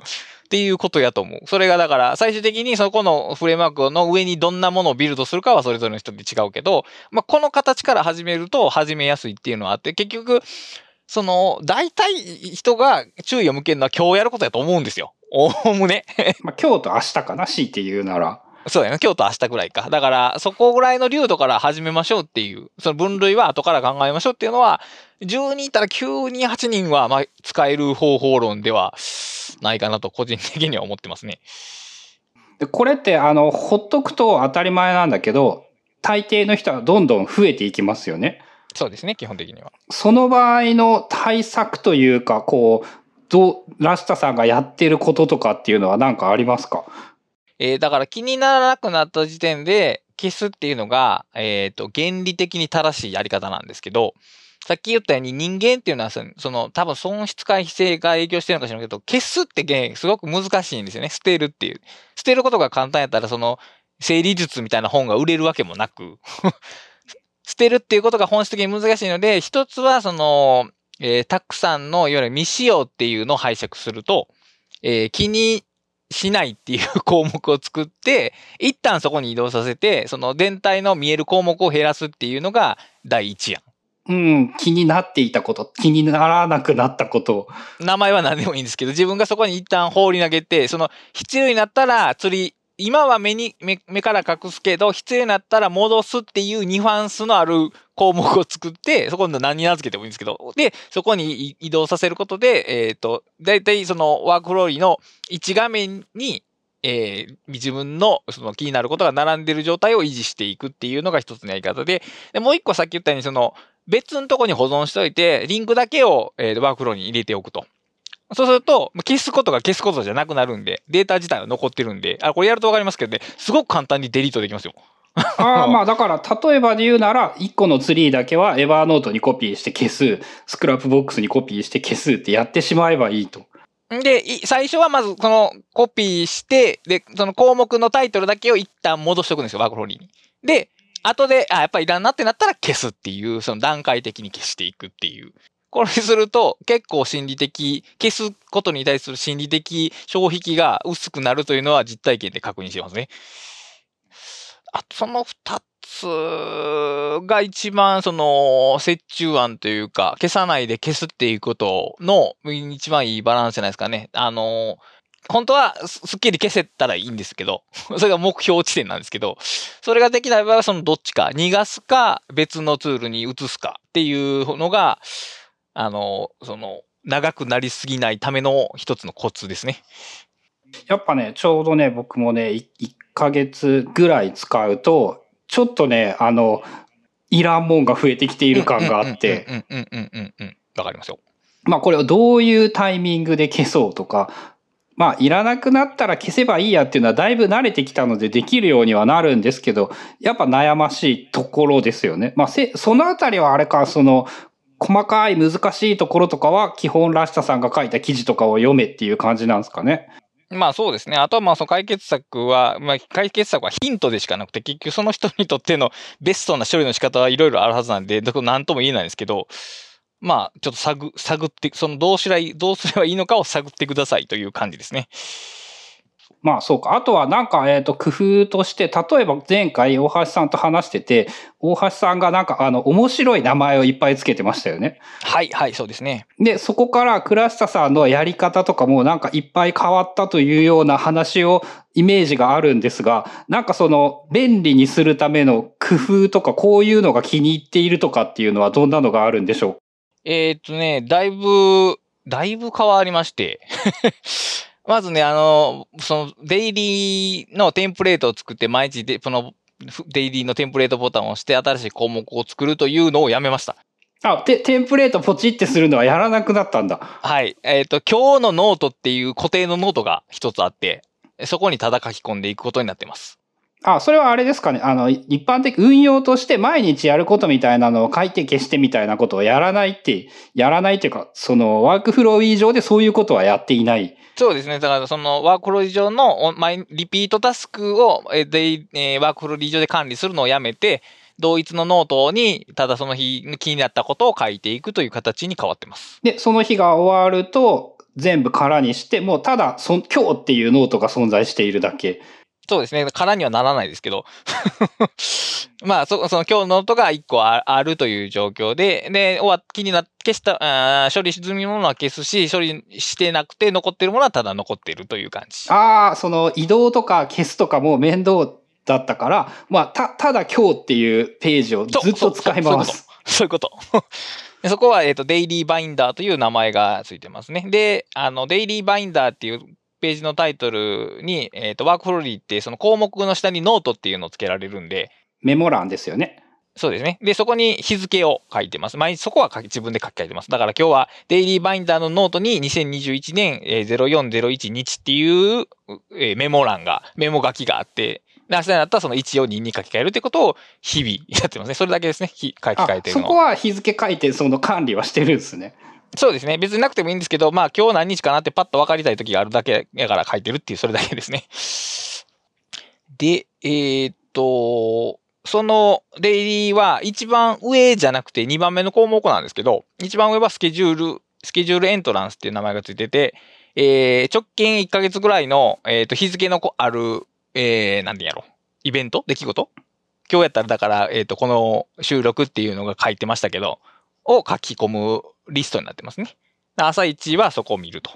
っていうことやと思う。それがだから、最終的にそこのフレームワークの上にどんなものをビルドするかはそれぞれの人で違うけど、まあ、この形から始めると始めやすいっていうのはあって、結局、その、大体人が注意を向けるのは今日やることやと思うんですよ。おおむね。まあ、今日と明日かな、強いて言うなら。そうやな、今日と明日ぐらいか。だから、そこぐらいの流度から始めましょうっていう、その分類は後から考えましょうっていうのは、10人いたら9人、8人は、まあ、使える方法論ではないかなと、個人的には思ってますね。でこれって、あの、ほっとくと当たり前なんだけど、大抵の人はどんどん増えていきますよね。そうですね、基本的には。その場合の対策というか、こう、どう、ラスタさんがやってることとかっていうのは何かありますか？えーだから気にならなくなった時点で消すっていうのが、えっ、と、原理的に正しいやり方なんですけど、さっき言ったように人間っていうのはその、多分損失回避性が影響してるのか知らけど、消すって原すごく難しいんですよね。捨てるっていう。捨てることが簡単やったら、その、整理術みたいな本が売れるわけもなく、捨てるっていうことが本質的に難しいので、一つはその、えーたくさんの、いわゆる未使用っていうのを拝借すると、えー気にしないっていう項目を作って、一旦そこに移動させて、その全体の見える項目を減らすっていうのが第一案。うん、気になっていたこと、気にならなくなったこと。名前は何でもいいんですけど、自分がそこに一旦放り投げて、その必要になったら釣り、今は目に、目目から隠すけど、必要になったら戻すっていうニュアンスのある項目を作って、そこに何に名付けてもいいんですけど、で、そこに移動させることで、えっ、と、だいたいそのワークフローリーの1画面に、えー自分のその気になることが並んでる状態を維持していくっていうのが一つのやり方で、でもう一個さっき言ったように、その別のとこに保存しておいて、リンクだけを、えー WorkFlowyに入れておくと。そうすると、消すことが消すことじゃなくなるんで、データ自体は残ってるんで、あ、これやるとわかりますけどね、すごく簡単にデリートできますよ。ああ、まあだから、例えばで言うなら、1個のツリーだけは Evernote にコピーして消す、 Scrapbox にコピーして消すってやってしまえばいいと。で、い最初はまずこのコピーして、で、その項目のタイトルだけを一旦戻しておくんですよ、 WorkFlowy に。で、後で、あ、やっぱりいらんなってなったら消すっていう、その段階的に消していくっていう。これにすると結構心理的、消すことに対する心理的障壁が薄くなるというのは実体験で確認してますね。あと、その二つが一番その折衷案というか、消さないで消すっていうことの一番いいバランスじゃないですかね。あの、本当はすっきり消せたらいいんですけど、それが目標地点なんですけど、それができない場合はそのどっちか、逃がすか別のツールに移すかっていうのが、あの、その、長くなりすぎないための一つのコツですね。やっぱね、ちょうどね、僕もね、1ヶ月ぐらい使うと、ちょっとね、あの、いらんもんが増えてきている感があって、うんうんうんうんうんうん。わかりますよ。まあこれをどういうタイミングで消そうとか、まあいらなくなったら消せばいいやっていうのはだいぶ慣れてきたのでできるようにはなるんですけど、やっぱ悩ましいところですよね。まあせ、そのあたりはあれか、その、細かい難しいところとかは基本らしささんが書いた記事とかを読めっていう感じなんですかね。まあそうですね。あとはまあその解決策は、まあ解決策はヒントでしかなくて、結局その人にとってのベストな処理の仕方はいろいろあるはずなんで、どこ何とも言えないんですけど、まあちょっと探、探って、そのどうしらい、どうすればいいのかを探ってくださいという感じですね。まあそうか。あとはなんか、えっ、と、工夫として、例えば前回大橋さんと話してて、大橋さんがなんかあの、面白い名前をいっぱいつけてましたよね。はい、はい、そうですね。で、そこから倉下さんのやり方とかもなんかいっぱい変わったというような話を、イメージがあるんですが、なんかその、便利にするための工夫とか、こういうのが気に入っているとかっていうのはどんなのがあるんでしょう？えーっとね、だいぶ、だいぶ変わりまして。まずね、あの、その、デイリーのテンプレートを作って、毎日で、その、ふデイリーのテンプレートボタンを押して、新しい項目を作るというのをやめました。あ、テテンプレートポチってするのはやらなくなったんだ。はい。えーっと、今日のノートっていう固定のノートが一つあって、そこにただ書き込んでいくことになってます。あ、それはあれですかね。あの、一般的、運用として毎日やることみたいなのを書いて消してみたいなことをやらないって、やらないっていうか、その WorkFlowy上でそういうことはやっていない。そうですね。だから、その WorkFlowy上のマイリピートタスクをえー、えー WorkFlowy上で管理するのをやめて、同一のノートに、ただその日気になったことを書いていくという形に変わってます。で、その日が終わると、全部空にして、もうただ、そ今日っていうノートが存在しているだけ。そうですね。空にはならないですけど。まあ、そその今日のノートが1個ああるという状況で、で、終わ気にな、消した、あー処理済みのものは消すし、処理してなくて残ってるものはただ残ってるという感じ。ああ、その移動とか消すとかも面倒だったから、まあ、た、ただ今日っていうページをずっと使います。そういうこと。でそこは、えっ、と、デイリーバインダーという名前がついてますね。で、あの、デイリーバインダーっていうページのタイトルに、えっ、と、 WorkFlowy ってその項目の下にノートっていうのをつけられるんで、メモ欄ですよね。そうですね。で、そこに日付を書いてます。毎日そこは自分で書き換えてます。だから今日はデイリーバインダーのノートに2021年えー0401日っていう、えーメモ欄が、メモ書きがあって、で明日になったらその1を2に書き換えるってことを日々やってますね。それだけですね。ひ書きあ換えてるのは。そこは日付書いて、その管理はしてるんですね。そうですね。別になくてもいいんですけど、まあ今日何日かなってパッと分かりたい時があるだけやから書いてるっていう、それだけですね。で、えーっと、そのデイリーは一番上じゃなくて2番目の項目なんですけど、一番上はスケジュール、スケジュールエントランスっていう名前がついてて、えー直近1ヶ月ぐらいの、えーっと日付のある、えー、なんて言うんやろ、イベント？出来事？今日やったらだから、えーっと、この収録っていうのが書いてましたけど、を書き込むリストになってますね。朝一はそこを見ると。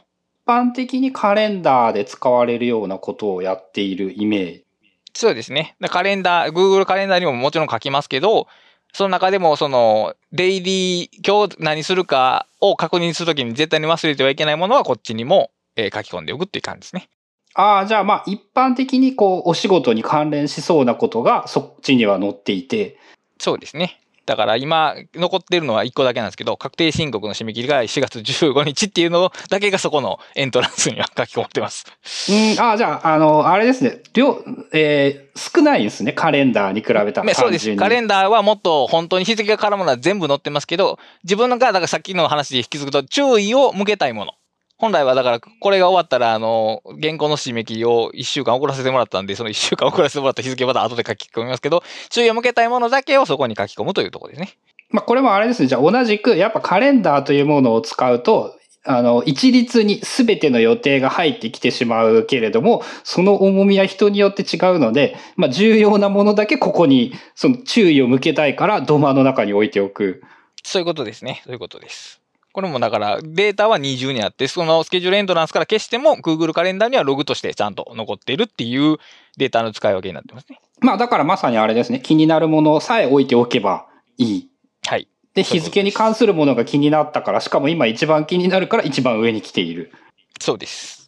一般的にカレンダーで使われるようなことをやっているイメージ。そうですね。でカレンダー、Google カレンダーにももちろん書きますけど、その中でも、その、デイリー、今日何するかを確認するときに絶対に忘れてはいけないものはこっちにも、えー書き込んでおくっていう感じですね。ああ、じゃあまあ一般的にこうお仕事に関連しそうなことがそっちには載っていて、そうですね。だから今残ってるのは1個だけなんですけど、確定申告の締め切りが4月15日っていうのだけがそこのエントランスには書き込まれてます。うん、ああ、じゃあ、あの、あれですね。量、えー少ないですね。カレンダーに比べたら。ねそうです。カレンダーはもっと本当に日付が絡むのは全部載ってますけど、自分のが、だからさっきの話で引き継ぐと、注意を向けたいもの。本来はだから、これが終わったら、あの、原稿の締め切りを1週間遅らせてもらったんで、その1週間遅らせてもらった日付また後で書き込みますけど、注意を向けたいものだけをそこに書き込むというところですね。まあ、これもあれですね。じゃあ、同じく、やっぱカレンダーというものを使うと、あの、一律に全ての予定が入ってきてしまうけれども、その重みは人によって違うので、まあ、重要なものだけここに、その注意を向けたいから、土間の中に置いておく。そういうことですね。そういうことです。これもだから、データは二重にあって、そのスケジュールエントランスから消しても、Google カレンダーにはログとしてちゃんと残っているっていうデータの使い分けになってますね。まあ、だからまさにあれですね。気になるものさえ置いておけばいい。はい。で、日付に関するものが気になったから、しかも今一番気になるから一番上に来ている。そうです。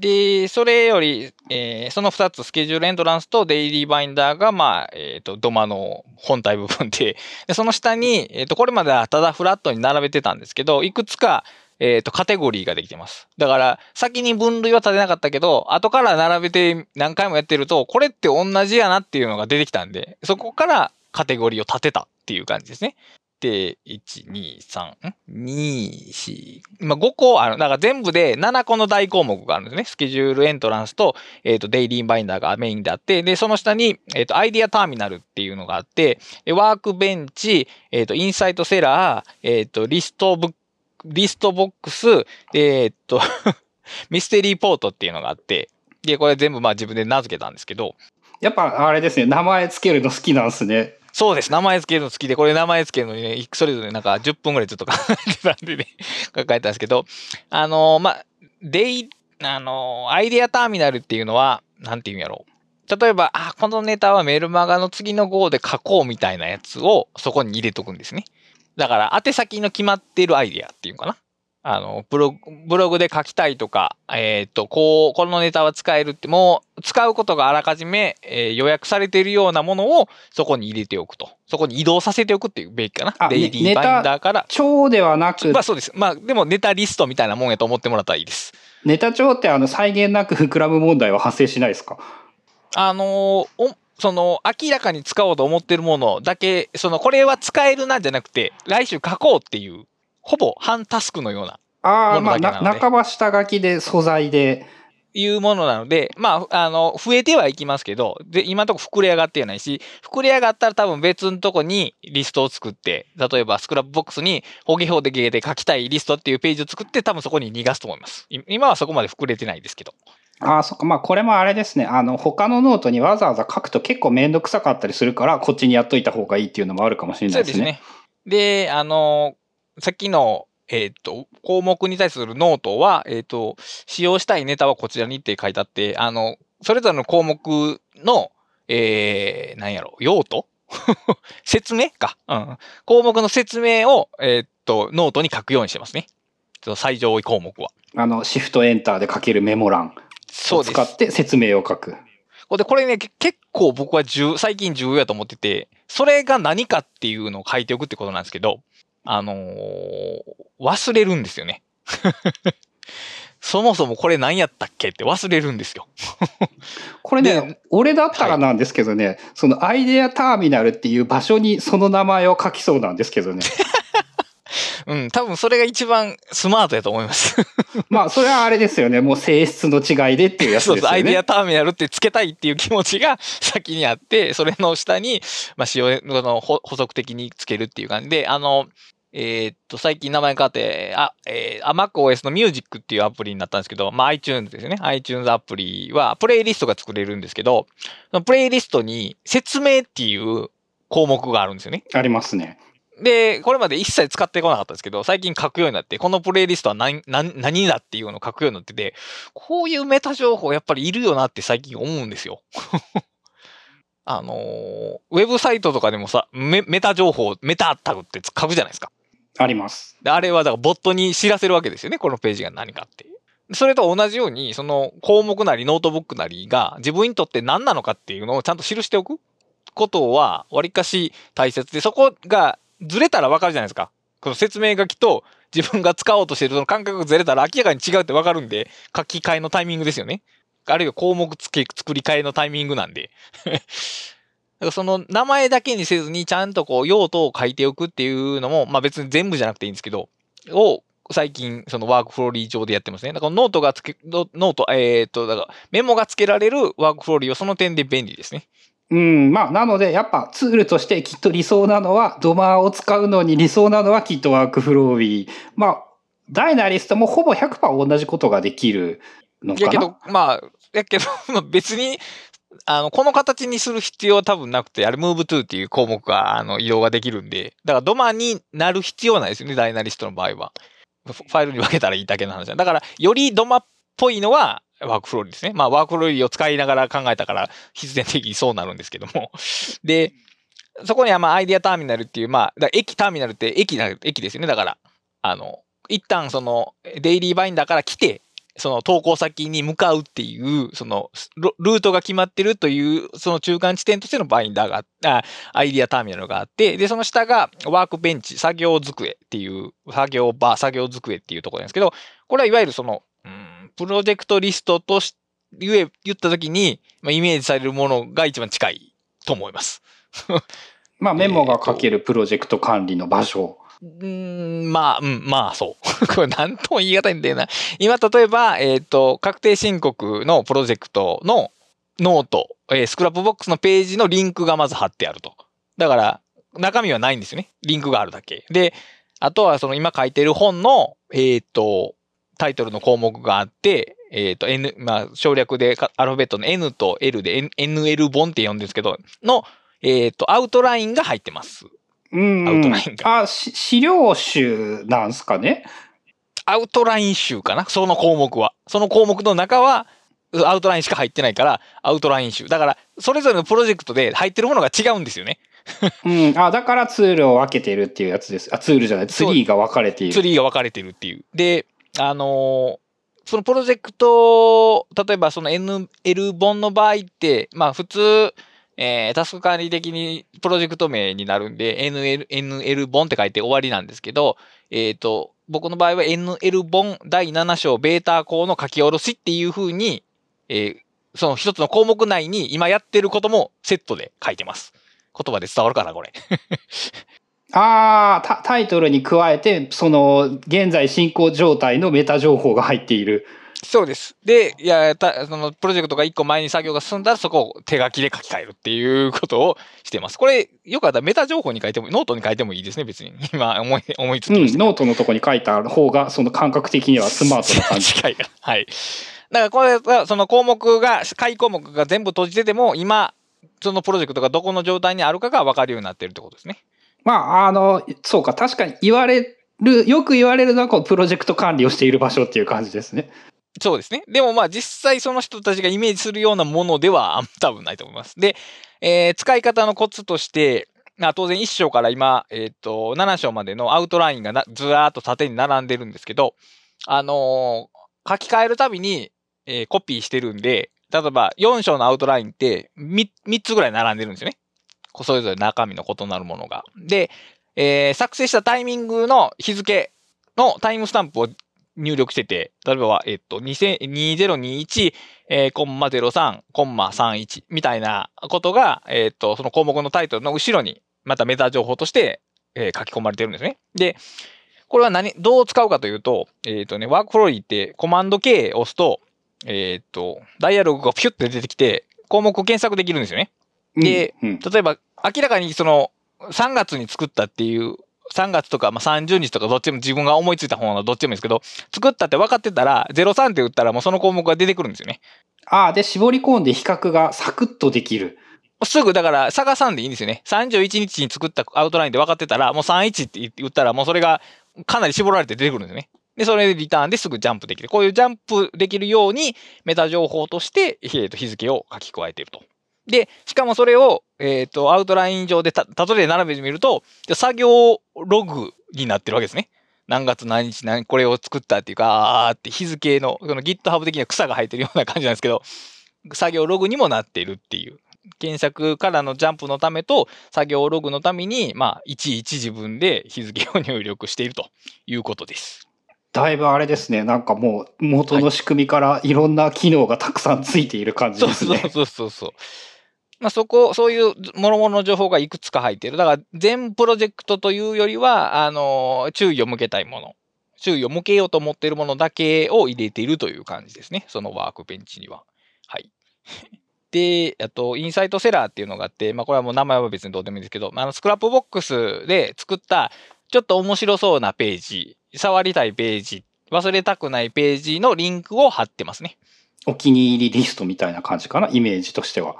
で、それより、えーその2つ、スケジュールエントランスとデイリーバインダーが、まあ、えっ、と、ドマの本体部分で、でその下に、えっ、と、これまではただフラットに並べてたんですけど、いくつか、えっ、と、カテゴリーができてます。だから、先に分類は立てなかったけど、後から並べて何回もやってると、これって同じやなっていうのが出てきたんで、そこからカテゴリーを立てたっていう感じですね。で、1、2、3、ん ?2、4、今5個ある。だから全部で7個の大項目があるんですね。スケジュールエントランスと、えっ、と、デイリーバインダーがメインであって、で、その下に、えっ、と、アイディアターミナルっていうのがあって、でワークベンチ、えっ、と、インサイトセラー、えっ、と、リストブリストボックス、えっ、と、ミステリーポートっていうのがあって、で、これ全部まあ自分で名付けたんですけど、やっぱあれですね、名前つけるの好きなんですね。そうです。名前付けるの好きで、これ名前付けるのにね、それぞれなんか10分ぐらいずっと考えてたんでね、考えたんですけど、あのーまあ、デイ、あのーアイデアターミナルっていうのは、なんていうんやろう。例えば、あ、このネタはメルマガの次の号で書こうみたいなやつをそこに入れとくんですね。だから、宛先の決まってるアイデアっていうのかな。あの、ブログ、ブログで書きたいとか、えっ、と、こう、このネタは使えるって、もう、使うことがあらかじめ、えー予約されているようなものをそこに入れておくと。そこに移動させておくっていうべきかな。あデイリーバインダーから。帳ではなくまあ、そうです。まあ、でもネタリストみたいなもんやと思ってもらったらいいです。ネタ帳ってあの、際限なく膨らむ問題は発生しないですか？あのーおその、明らかに使おうと思ってるものだけ、その、これは使えるなじゃなくて、来週書こうっていう、ほぼ半タスクのような、ああ、ものまあ、だけなのでな半ば下書きで素材で。いうものなので、まあ、あの、増えてはいきますけど、で、今のところ膨れ上がってはないし、膨れ上がったら多分別のとこにリストを作って、例えば Scrapbox に、ホゲホゲで書きたいリストっていうページを作って、多分そこに逃がすと思います。い今はそこまで膨れてないですけど。ああ、そっか。まあ、これもあれですね。あの、他のノートにわざわざ書くと結構めんどくさかったりするから、こっちにやっといた方がいいっていうのもあるかもしれないうでね。そですすね。で、あの、さっきの、えっ、と、項目に対するノートは、えっ、と、使用したいネタはこちらにって書いてあって、あの、それぞれの項目の、えー、なんやろ、用途？説明か。うん。項目の説明を、えっ、と、ノートに書くようにしてますね。最上位項目は。あの、シフトエンターで書けるメモ欄。を使って説明を書く。これで、これね、け結構僕は重、最近重要やと思ってて、それが何かっていうのを書いておくってことなんですけど、あのー忘れるんですよね。そもそもこれ何やったっけって忘れるんですよ。これね、俺だったらなんですけどね、そのアイデアターミナルっていう場所にその名前を書きそうなんですけどね。うん、多分それが一番スマートやと思います。まあ、それはあれですよね。もう性質の違いでっていうやつですよね。そうそう、アイデアターミナルってつけたいっていう気持ちが先にあって、それの下に、まあ、使用の補補足的につけるっていう感じで、あの、えーっと、最近名前変わって、あ、えー、あ MacOS の Music っていうアプリになったんですけど、まあ iTunes ですよね。iTunes アプリは、プレイリストが作れるんですけど、そのプレイリストに説明っていう項目があるんですよね。ありますね。で、これまで一切使ってこなかったんですけど、最近書くようになって、このプレイリストは何、何、何だっていうのを書くようになってて、こういうメタ情報やっぱりいるよなって最近思うんですよ。あのーウェブサイトとかでもさ、メメタ情報、メタタグって書くじゃないですか。あります。あれはだからボットに知らせるわけですよね、このページが何かっていう。それと同じように、その項目なりノートブックなりが自分にとって何なのかっていうのをちゃんと記しておくことは、わりかし大切で、そこがずれたらわかるじゃないですか。この説明書きと自分が使おうとしているその感覚がずれたら明らかに違うってわかるんで、書き換えのタイミングですよね。あるいは項目付け作り替えのタイミングなんで。だからその名前だけにせずにちゃんとこう用途を書いておくっていうのも、まあ別に全部じゃなくていいんですけど、を最近その WorkFlowy上でやってますね。だからノートがつけ、ノノート、えーっと、だからメモがつけられる WorkFlowy はその点で便利ですね。うん、まあ、なので、やっぱツールとしてきっと理想なのは、ドマーを使うのに理想なのはきっとワークフロービー。まあ、ダイナリストもほぼ100%同じことができるのかな。やけど、まあ、やけど、まあ別に、あの、この形にする必要は多分なくて、あれ、move to っていう項目が、あの、移動ができるんで、だからドマになる必要はないですよね、ダイナリストの場合は。ファイルに分けたらいいだけの話だ。だから、よりドマっぽいのは、ワークフローリーですね。まあ、ワークフローリーを使いながら考えたから、必然的にそうなるんですけども。で、そこには、まあ、アイデアターミナルっていう、まあ、だ駅ターミナルって駅な、駅ですよね。だから、あの、一旦その、デイリーバインダーから来て、その投稿先に向かうっていう、そのルルートが決まってるという、その中間地点としてのバインダーがあ、アイディアターミナルがあって、で、その下がワークベンチ、作業机っていう、作業場、作業机っていうところなんですけど、これはいわゆるその、うん、プロジェクトリストとし言え、言ったときに、まあ、イメージされるものが一番近いと思います。まあ、メモが書けるプロジェクト管理の場所。ん、まあ、うん、まあ、そう。これ、なんとも言い難いんだよな。今、例えば、えっ、と、確定申告のプロジェクトのノート、えー Scrapbox のページのリンクがまず貼ってあると。だから、中身はないんですよね。リンクがあるだけ。で、あとは、その今書いてる本の、えっ、と、タイトルの項目があって、えっ、と、N、まあ、省略でアルファベットの N と L で N- NL 本って呼んでるんですけど、の、えっ、と、アウトラインが入ってます。うん。アウトラインがあ、し資料集なんすかね？アウトライン集かな？その項目は。その項目の中は、うアウトラインしか入ってないから、アウトライン集。だから、それぞれのプロジェクトで入ってるものが違うんですよね。うん。あ、だからツールを分けてるっていうやつです。あ、ツールじゃない、ツリーが分かれている。ツリーが分かれてるっていう。で、あのーそのプロジェクト、例えばその NL 本の場合って、まあ普通、えータスク管理的にプロジェクト名になるんで、NL、NL 本って書いて終わりなんですけど、えっ、と、僕の場合は NL 本第7章ベータ項の書き下ろしっていう風に、えーその一つの項目内に今やってることもセットで書いてます。言葉で伝わるかな、これ。ああ、タイトルに加えて、その、現在進行状態のメタ情報が入っている。そうです。で、いや、またそのプロジェクトが一個前に作業が進んだらそこを手書きで書き換えるっていうことをしてます。これ、よかったらメタ情報に書いても、ノートに書いてもいいですね、別に。今思い、思いつうん、きました。ノートのとこに書いた方が、その感覚的にはスマートな感じ。近い。はい。だからこれは、その項目が、下位項目が全部閉じてても、今、そのプロジェクトがどこの状態にあるかが分かるようになってるってことですね。まあ、あの、そうか、確かに言われる、よく言われるのは、こう、プロジェクト管理をしている場所っていう感じですね。そうですね。でもまあ実際その人たちがイメージするようなものでは多分ないと思います。で、えー使い方のコツとして、まあ当然1章から今、えっ、と、7章までのアウトラインがずらーっと縦に並んでるんですけど、あのー書き換えるたびに、えーコピーしてるんで、例えば4章のアウトラインって 3, 3つぐらい並んでるんですよね。それぞれ中身の異なるものが。で、えー作成したタイミングの日付のタイムスタンプを入力してて、例えば、えっと、2000 2021、えーコンマ03、コンマ31みたいなことが、えっと、その項目のタイトルの後ろに、またメタ情報として、えー書き込まれてるんですね。で、これは何、どう使うかというと、えっ、とね、ワークフローリーってコマンド K を押すと、えっ、と、ダイアログがピュッて出てきて、項目を検索できるんですよね。でうん、うん例えば、明らかにその、3月に作ったっていう、3月とか、まあ、30日とかどっちでも自分が思いついた方のどっちでもいいですけど、作ったって分かってたら、03って打ったらもうその項目が出てくるんですよね。ああ、で、絞り込んで比較がサクッとできる。すぐだから探さんでいいんですよね。31日に作ったアウトラインで分かってたら、もう31って言ったら、もうそれがかなり絞られて出てくるんですよね。で、それでリターンですぐジャンプできる。こういうジャンプできるように、メタ情報として、えーと日付を書き加えていると。で、しかもそれを、えっ、と、アウトライン上でた、例えで並べてみると、で作業ログになってるわけですね。何月何日何、これを作ったっていうか、あーって日付の、その GitHub 的には草が生えてるような感じなんですけど、作業ログにもなっているっていう。検索からのジャンプのためと作業ログのために、まあ、いちいち自分で日付を入力しているということです。だいぶあれですね。なんかもう元の仕組みからいろんな機能がたくさんついている感じですね。そうそうそうそう。まあ、そこ、そういう諸々の情報がいくつか入っている。だから、全プロジェクトというよりは、あの、注意を向けたいもの。注意を向けようと思っているものだけを入れているという感じですね。そのワークベンチには。はい。で、あと、インサイトセラーっていうのがあって、まあ、これはもう名前は別にどうでもいいんですけど、あの、 Scrapbox で作った、ちょっと面白そうなページ、触りたいページ、忘れたくないページのリンクを貼ってますね。お気に入りリストみたいな感じかな、イメージとしては。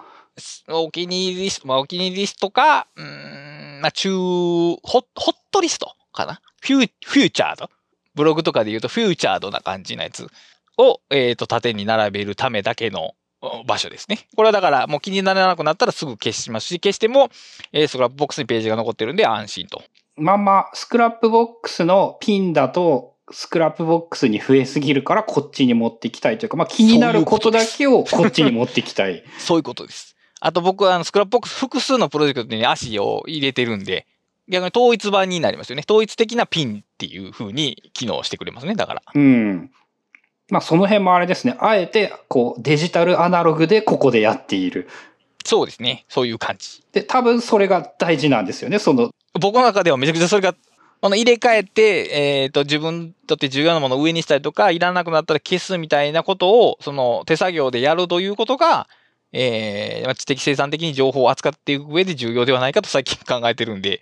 お気に入りリスト、まあ、お気に入りリストか、うーん、まあ、中、ホホットリストかなフュー、フューチャード？ブログとかで言うとフューチャードな感じのやつを、えっ、と、縦に並べるためだけのお場所ですね。これはだから、もう気にならなくなったらすぐ消しますし、消しても、えー Scrapbox にページが残ってるんで安心と。まんま、 Scrapbox のピンだと、 Scrapbox に増えすぎるからこっちに持ってきたいというか、まあ気になることだけをこっちに持ってきたい。そういうことです。あと僕はあの Scrapbox 複数のプロジェクトに足を入れてるんで、逆に統一版になりますよね。統一的なピンっていう風に機能してくれますね。だから。うん。まあその辺もあれですね。あえて、こう、デジタルアナログでここでやっている。そうですね。そういう感じ。で、多分それが大事なんですよね。その、僕の中ではめちゃくちゃそれが、あの入れ替えて、えっ、と、自分にとって重要なものを上にしたりとか、いらなくなったら消すみたいなことを、その手作業でやるということが、えー知的生産的に情報を扱っていく上で重要ではないかと最近考えてるんで、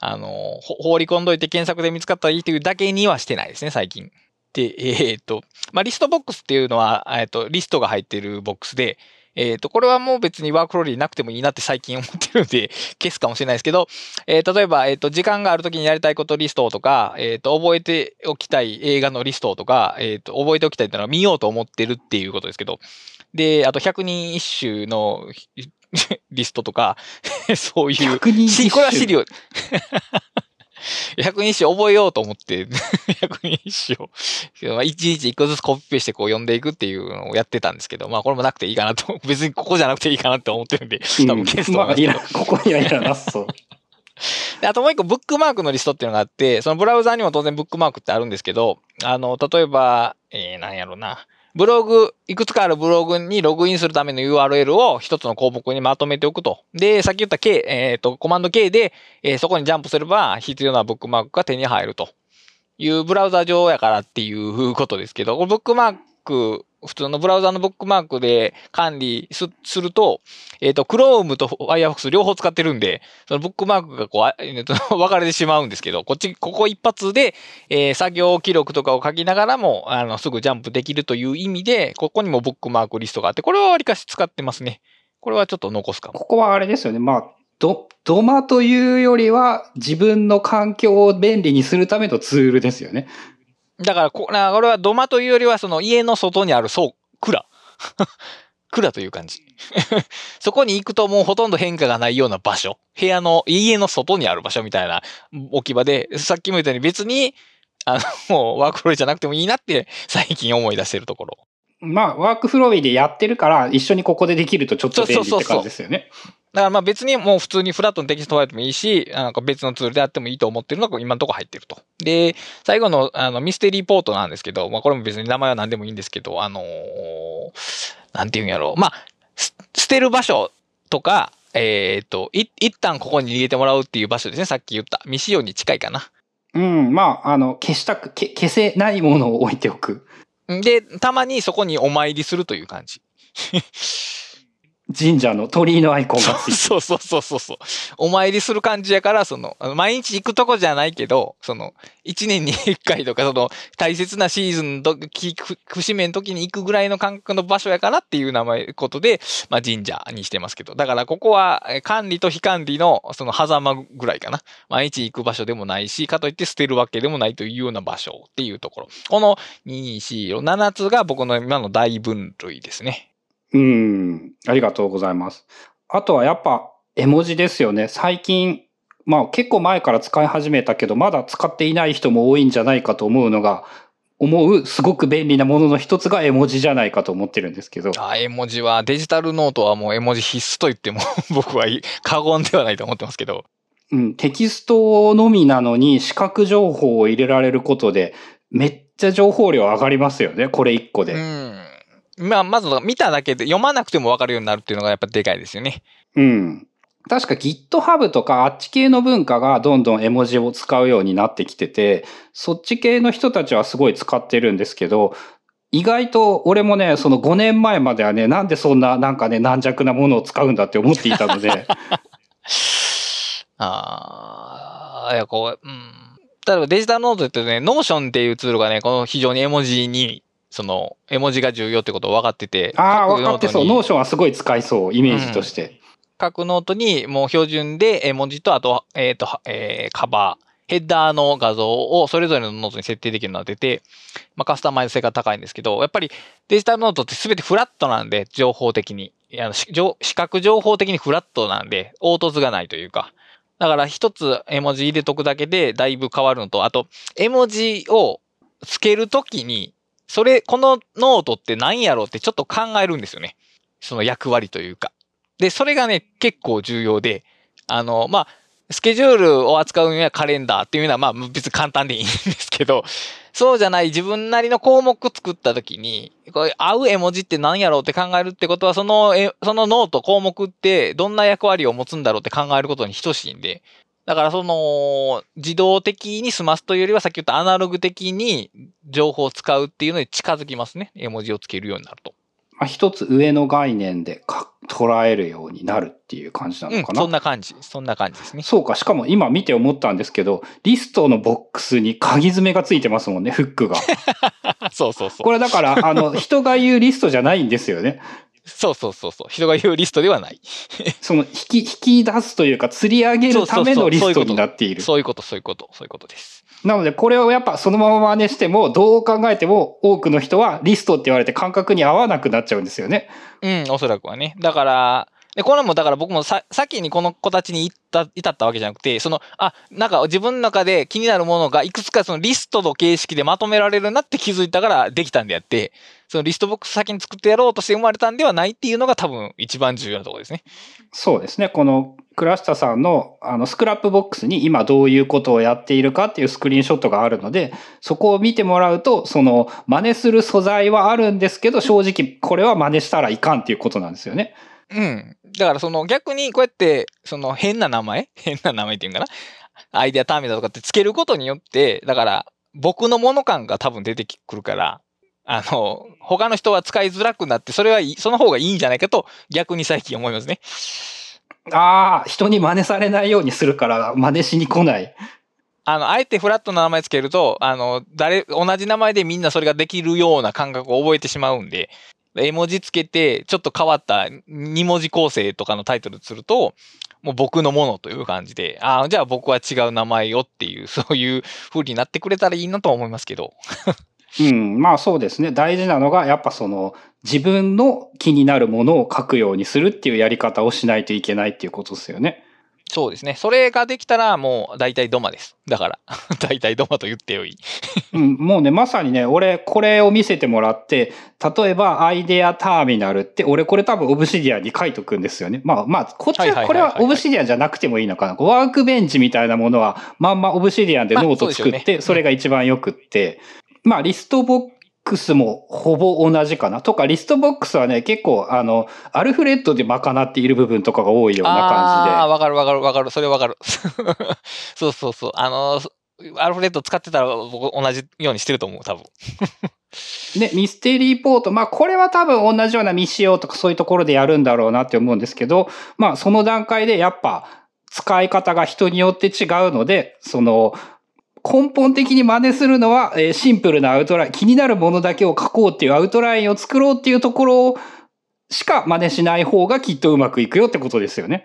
あの、放り込んどいて検索で見つかったらいいというだけにはしてないですね、最近。で、えっ、と、まあ、リストボックスっていうのは、えっ、と、リストが入ってるボックスで、えっ、と、これはもう別にワークローリーなくてもいいなって最近思ってるんで、消すかもしれないですけど、えー例えば、えっ、と、時間がある時にやりたいことリストとか、えっ、と、覚えておきたい映画のリストとか、えっ、と、覚えておきたいっていうのは見ようと思ってるっていうことですけど、で、あと100人一首の リストとか、そういう、100人一首しこれは資料。100人一首覚えようと思って、100人一首を、まあ一日一個ずつコピペしてこう読んでいくっていうのをやってたんですけど、まあこれもなくていいかなと、別にここじゃなくていいかなって思ってるんで、多分消すと思いますけどまあここにはいらなさそう。であともう一個、ブックマークのリストっていうのがあって、そのブラウザーにも当然ブックマークってあるんですけど、あの、例えば、えー、なんやろな。ブログ、いくつかあるブログにログインするための URL を一つの項目にまとめておくと。で、さっき言った K、えっ、と、コマンド K で、えーそこにジャンプすれば必要なブックマークが手に入るというブラウザ上やからっていうことですけど、ブックマーク、普通のブラウザのブックマークで管理すると、えっ、と、Chrome と Firefox 両方使ってるんで、そのブックマークがこう、えっと 分かれてしまうんですけど、こっち、ここ一発で、えー作業記録とかを書きながらも、あの、すぐジャンプできるという意味で、ここにもブックマークリストがあって、これはわりかし使ってますね。これはちょっと残すかも。ここはあれですよね。まあ、ド、ドマというよりは自分の環境を便利にするためのツールですよね。だからこ、なこれは土間というよりは、その家の外にある、そう、蔵。蔵という感じ。そこに行くともうほとんど変化がないような場所。部屋の、家の外にある場所みたいな置き場で、さっきも言ったように別に、あの、もうワークフローじゃなくてもいいなって最近思い出してるところ。まあ、ワークフローでやってるから、一緒にここでできるとちょっと便利って感じですよね。だからまあ別にもう普通にフラットのテキストファイルでもいいし、なんか別のツールであってもいいと思ってるのが今のところ入ってると。で、最後のあのミステリーポートなんですけど、まあこれも別に名前は何でもいいんですけど、あのーなんていうんやろう。まあ、す捨てる場所とか、えっ、と、い、一旦ここに入れてもらうっていう場所ですね。さっき言った。未使用に近いかな。うん、まあ、あの、消したく、け消せないものを置いておく。で、たまにそこにお参りするという感じ。神社の鳥居のアイコンがついてそうそうそうそうそう。お参りする感じやから、その、毎日行くとこじゃないけど、その、一年に一回とか、その、大切なシーズンの時、節目の時に行くぐらいの感覚の場所やからっていう名前、ことで、まあ神社にしてますけど。だからここは、管理と非管理の、その、狭間ぐらいかな。毎日行く場所でもないし、かといって捨てるわけでもないというような場所っていうところ。この、2、4、7つが僕の今の大分類ですね。うん、ありがとうございます。あとはやっぱ絵文字ですよね。最近、まあ結構前から使い始めたけど、まだ使っていない人も多いんじゃないかと思うのが、思うすごく便利なものの一つが絵文字じゃないかと思ってるんですけど。あ絵文字は、デジタルノートはもう絵文字必須と言っても 僕は過言ではないと思ってますけど。うん、テキストのみなのに視覚情報を入れられることで、めっちゃ情報量上がりますよね。これ一個で。うん。まあ、まず見ただけで読まなくてもわかるようになるっていうのがやっぱでかいですよね。うん。確か GitHub とかあっち系の文化がどんどん絵文字を使うようになってきてて、そっち系の人たちはすごい使ってるんですけど、意外と俺もね、その5年前まではね、なんでそんななんかね、軟弱なものを使うんだって思っていたので、ああ、いや、こう、うん。例えばデジタルノートってね、 Notion っていうツールがね、この非常に絵文字に、その、絵文字が重要ってことを分かってて、ああ、各分かってそう。 Notion はすごい使いそう、イメージとして。各ノートにもう標準で絵文字と、あと、えっ、と、えーカバー、ヘッダーの画像をそれぞれのノートに設定できるようになってて、まあ、カスタマイズ性が高いんですけど、やっぱりデジタルノートって全てフラットなんで、情報的に。いやし情視覚情報的にフラットなんで、凹凸がないというか。だから一つ絵文字入れとくだけでだいぶ変わるのと、あと、絵文字をつけるときに、それ、このノートって何やろうってちょっと考えるんですよね。その役割というか。で、それがね、結構重要で、あの、まあ、スケジュールを扱うにはカレンダーっていうのは、まあ、別に簡単でいいんですけど、そうじゃない自分なりの項目作った時に、これ合う絵文字って何やろうって考えるってことは、その、そのノート項目ってどんな役割を持つんだろうって考えることに等しいんで、だからその、自動的に済ますというよりは、さっき言ったアナログ的に情報を使うっていうのに近づきますね。絵文字をつけるようになると。まあ、一つ上の概念でか捉えるようになるっていう感じなうん、のかな。そんな感じ。そんな感じですね。そうか。しかも今見て思ったんですけど、リストのボックスに鍵爪がついてますもんね、フックが。そうそうそう。これだから、あの、人が言うリストじゃないんですよね。そうそうそうそう。人が言うリストではない。その、引き、引き出すというか、釣り上げるためのリストになっている。そういうこと、そういうこと、そういうことです。なので、これをやっぱそのまま真似しても、どう考えても多くの人はリストって言われて感覚に合わなくなっちゃうんですよね。うん、おそらくはね。だから、で、これもだから僕もさ、先にこの子たちに至った、至ったわけじゃなくて、その、あ、なんか自分の中で気になるものがいくつかそのリストの形式でまとめられるなって気づいたからできたんであって、そのリストボックス先に作ってやろうとして生まれたんではないっていうのが多分一番重要なところですね。そうですね。この倉下さんのあの Scrapbox に今どういうことをやっているかっていうスクリーンショットがあるので、そこを見てもらうと、その真似する素材はあるんですけど、正直これは真似したらいかんっていうことなんですよね。うん。だからその逆にこうやって、その変な名前？変な名前っていうんかな？アイデアターミナルとかってつけることによって、だから僕のもの感が多分出てくるから、あの、他の人は使いづらくなって、それはその方がいいんじゃないかと逆に最近思いますね。ああ、人に真似されないようにするから真似しに来ない。あの、あえてフラットな名前つけると、あの、誰、同じ名前でみんなそれができるような感覚を覚えてしまうんで、絵文字つけて、ちょっと変わった2文字構成とかのタイトルすると、もう僕のものという感じで、ああ、じゃあ僕は違う名前よっていう、そういう風になってくれたらいいなと思いますけど。うん、まあそうですね。大事なのが、やっぱその、自分の気になるものを書くようにするっていうやり方をしないといけないっていうことですよね。そうですね。それができたらもう大体ドマです。だから、大体ドマと言ってよい。うん、もうね、まさにね、俺、これを見せてもらって、例えば、 idea terminal って、俺これ多分 Obsidian に書いとくんですよね。まあ、まあ、こっちは、これは Obsidian じゃなくてもいいのかな。 workbench みたいなものは、まんま Obsidian でノート作って、それが一番よくって、まあ、リストボックスもほぼ同じかな。とか、リストボックスはね、結構、あの、アルフレッドで賄っている部分とかが多いような感じで。ああー、わかるわかるわかる。それわかる。そうそうそう。あのー、アルフレッド使ってたら僕同じようにしてると思う、多分。で、ミステリーポート。まあ、これは多分同じような未使用とかそういうところでやるんだろうなって思うんですけど、まあ、その段階でやっぱ使い方が人によって違うので、その、根本的に真似するのは、えーシンプルなアウトライン、気になるものだけを書こうっていうアウトラインを作ろうっていうところしか真似しない方がきっとうまくいくよってことですよね。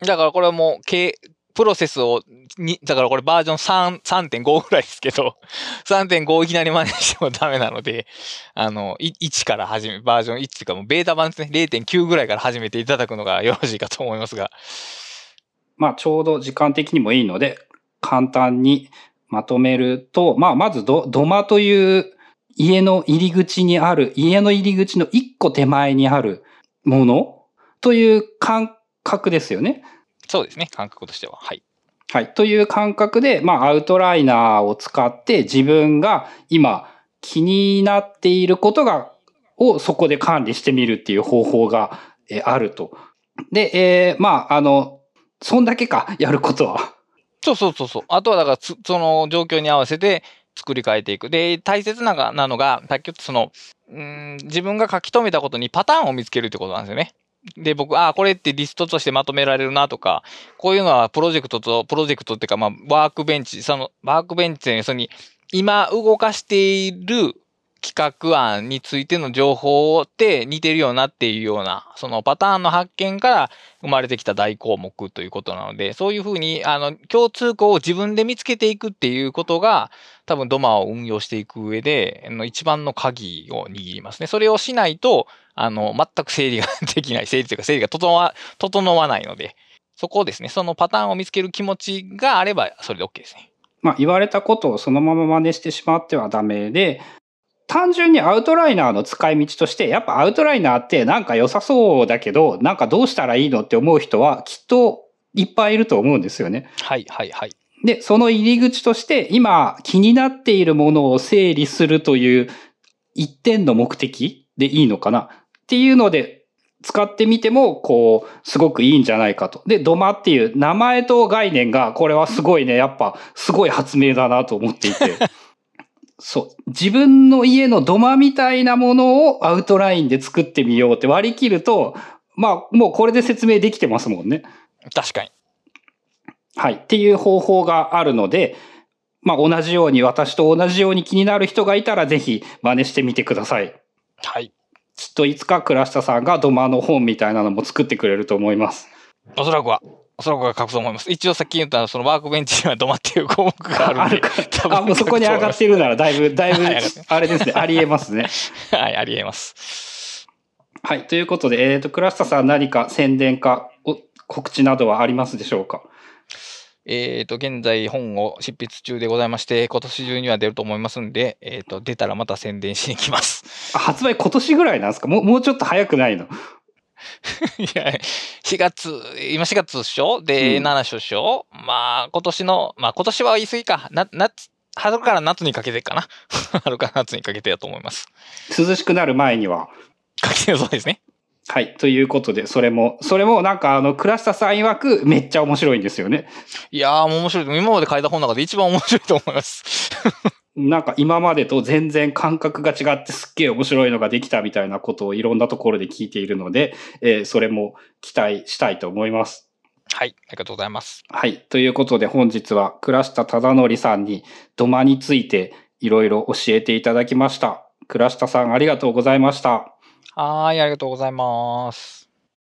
だからこれはもう、けプロセスを、に、だからこれバージョン3、3.5ぐらいですけど、3.5いきなり真似してもダメなので、あの、い1から始め、バージョン1っていうかもうベータ版ですね、0.9ぐらいから始めていただくのがよろしいかと思いますが。まあ、ちょうど時間的にもいいので、簡単にまとめると、まあ、まずど、土間という家の入り口にある、家の入り口の一個手前にあるものという感覚ですよね。そうですね、感覚としては。はい。はい。という感覚で、まあ、アウトライナーを使って自分が今気になっていることが、をそこで管理してみるっていう方法が、えーあると。で、えーまあ、あの、そんだけか、やることは。そうそうそうそう。あとはだから、その状況に合わせて作り変えていく。で、大切ななのが、さっき言ったその、うん、自分が書き留めたことにパターンを見つけるってことなんですよね。で、僕、ああ、これってリストとしてまとめられるなとか、こういうのはプロジェクトと、プロジェクトっていうか、まあ、ワークベンチ、その、ワークベンチで、そのに、今動かしている企画案についての情報って似てるよなっていうような、そのパターンの発見から生まれてきた大項目ということなので、そういうふうに、あの、共通項を自分で見つけていくっていうことが、多分ドマを運用していく上で、の一番の鍵を握りますね。それをしないと、あの、全く整理ができない、整理というか整理が整わ、整わないので、そこをですね、そのパターンを見つける気持ちがあれば、それで OK ですね。まあ、言われたことをそのまま真似してしまってはダメで、単純にアウトライナーの使い道として、やっぱアウトライナーってなんか良さそうだけど、なんかどうしたらいいのって思う人はきっといっぱいいると思うんですよね。はい、はい、はい。で、その入り口として、今気になっているものを整理するという一点の目的でいいのかなっていうので、使ってみても、こう、すごくいいんじゃないかと。で、ドマっていう名前と概念が、これはすごいね、やっぱ、すごい発明だなと思っていて。そう。自分の家の土間みたいなものをアウトラインで作ってみようって割り切ると、まあ、もうこれで説明できてますもんね。確かに。はい。っていう方法があるので、まあ、同じように、私と同じように気になる人がいたら、ぜひ真似してみてください。はい。きっといつか倉下さんが土間の本みたいなのも作ってくれると思います。おそらくは。おそらくは書くと思います。一応さっき言ったそのワークベンチには止まっている項目があるんで。多分あ、もうそこに上がってるなら、だいぶ、だいぶあれですね、ありえますね。はい、ありえます。はい。ということで、えっ、と、倉下さん何か宣伝か、お告知などはありますでしょうか？えっ、と、現在本を執筆中でございまして、今年中には出ると思いますんで、えっ、と、出たらまた宣伝しに来ます。あ発売今年ぐらいなんですか？もう、もうちょっと早くないの？いや、4月、今4月でしょ？で、うん7章でしょ？まあ、今年の、まあ今年は言い過ぎか。な、夏、春から夏にかけてかな。春から夏にかけてだと思います。涼しくなる前には。かけてそうですね。はい。ということで、それも、それもなんかあの、倉下さん曰くめっちゃ面白いんですよね。いやーもう面白い。今まで書いた本の中で一番面白いと思います。なんか今までと全然感覚が違ってすっげえ面白いのができたみたいなことをいろんなところで聞いているので、えーそれも期待したいと思います。はい、ありがとうございます。はい。ということで本日は倉下忠則さんに土間についていろいろ教えていただきました。倉下さんありがとうございました。はーい、ありがとうございます。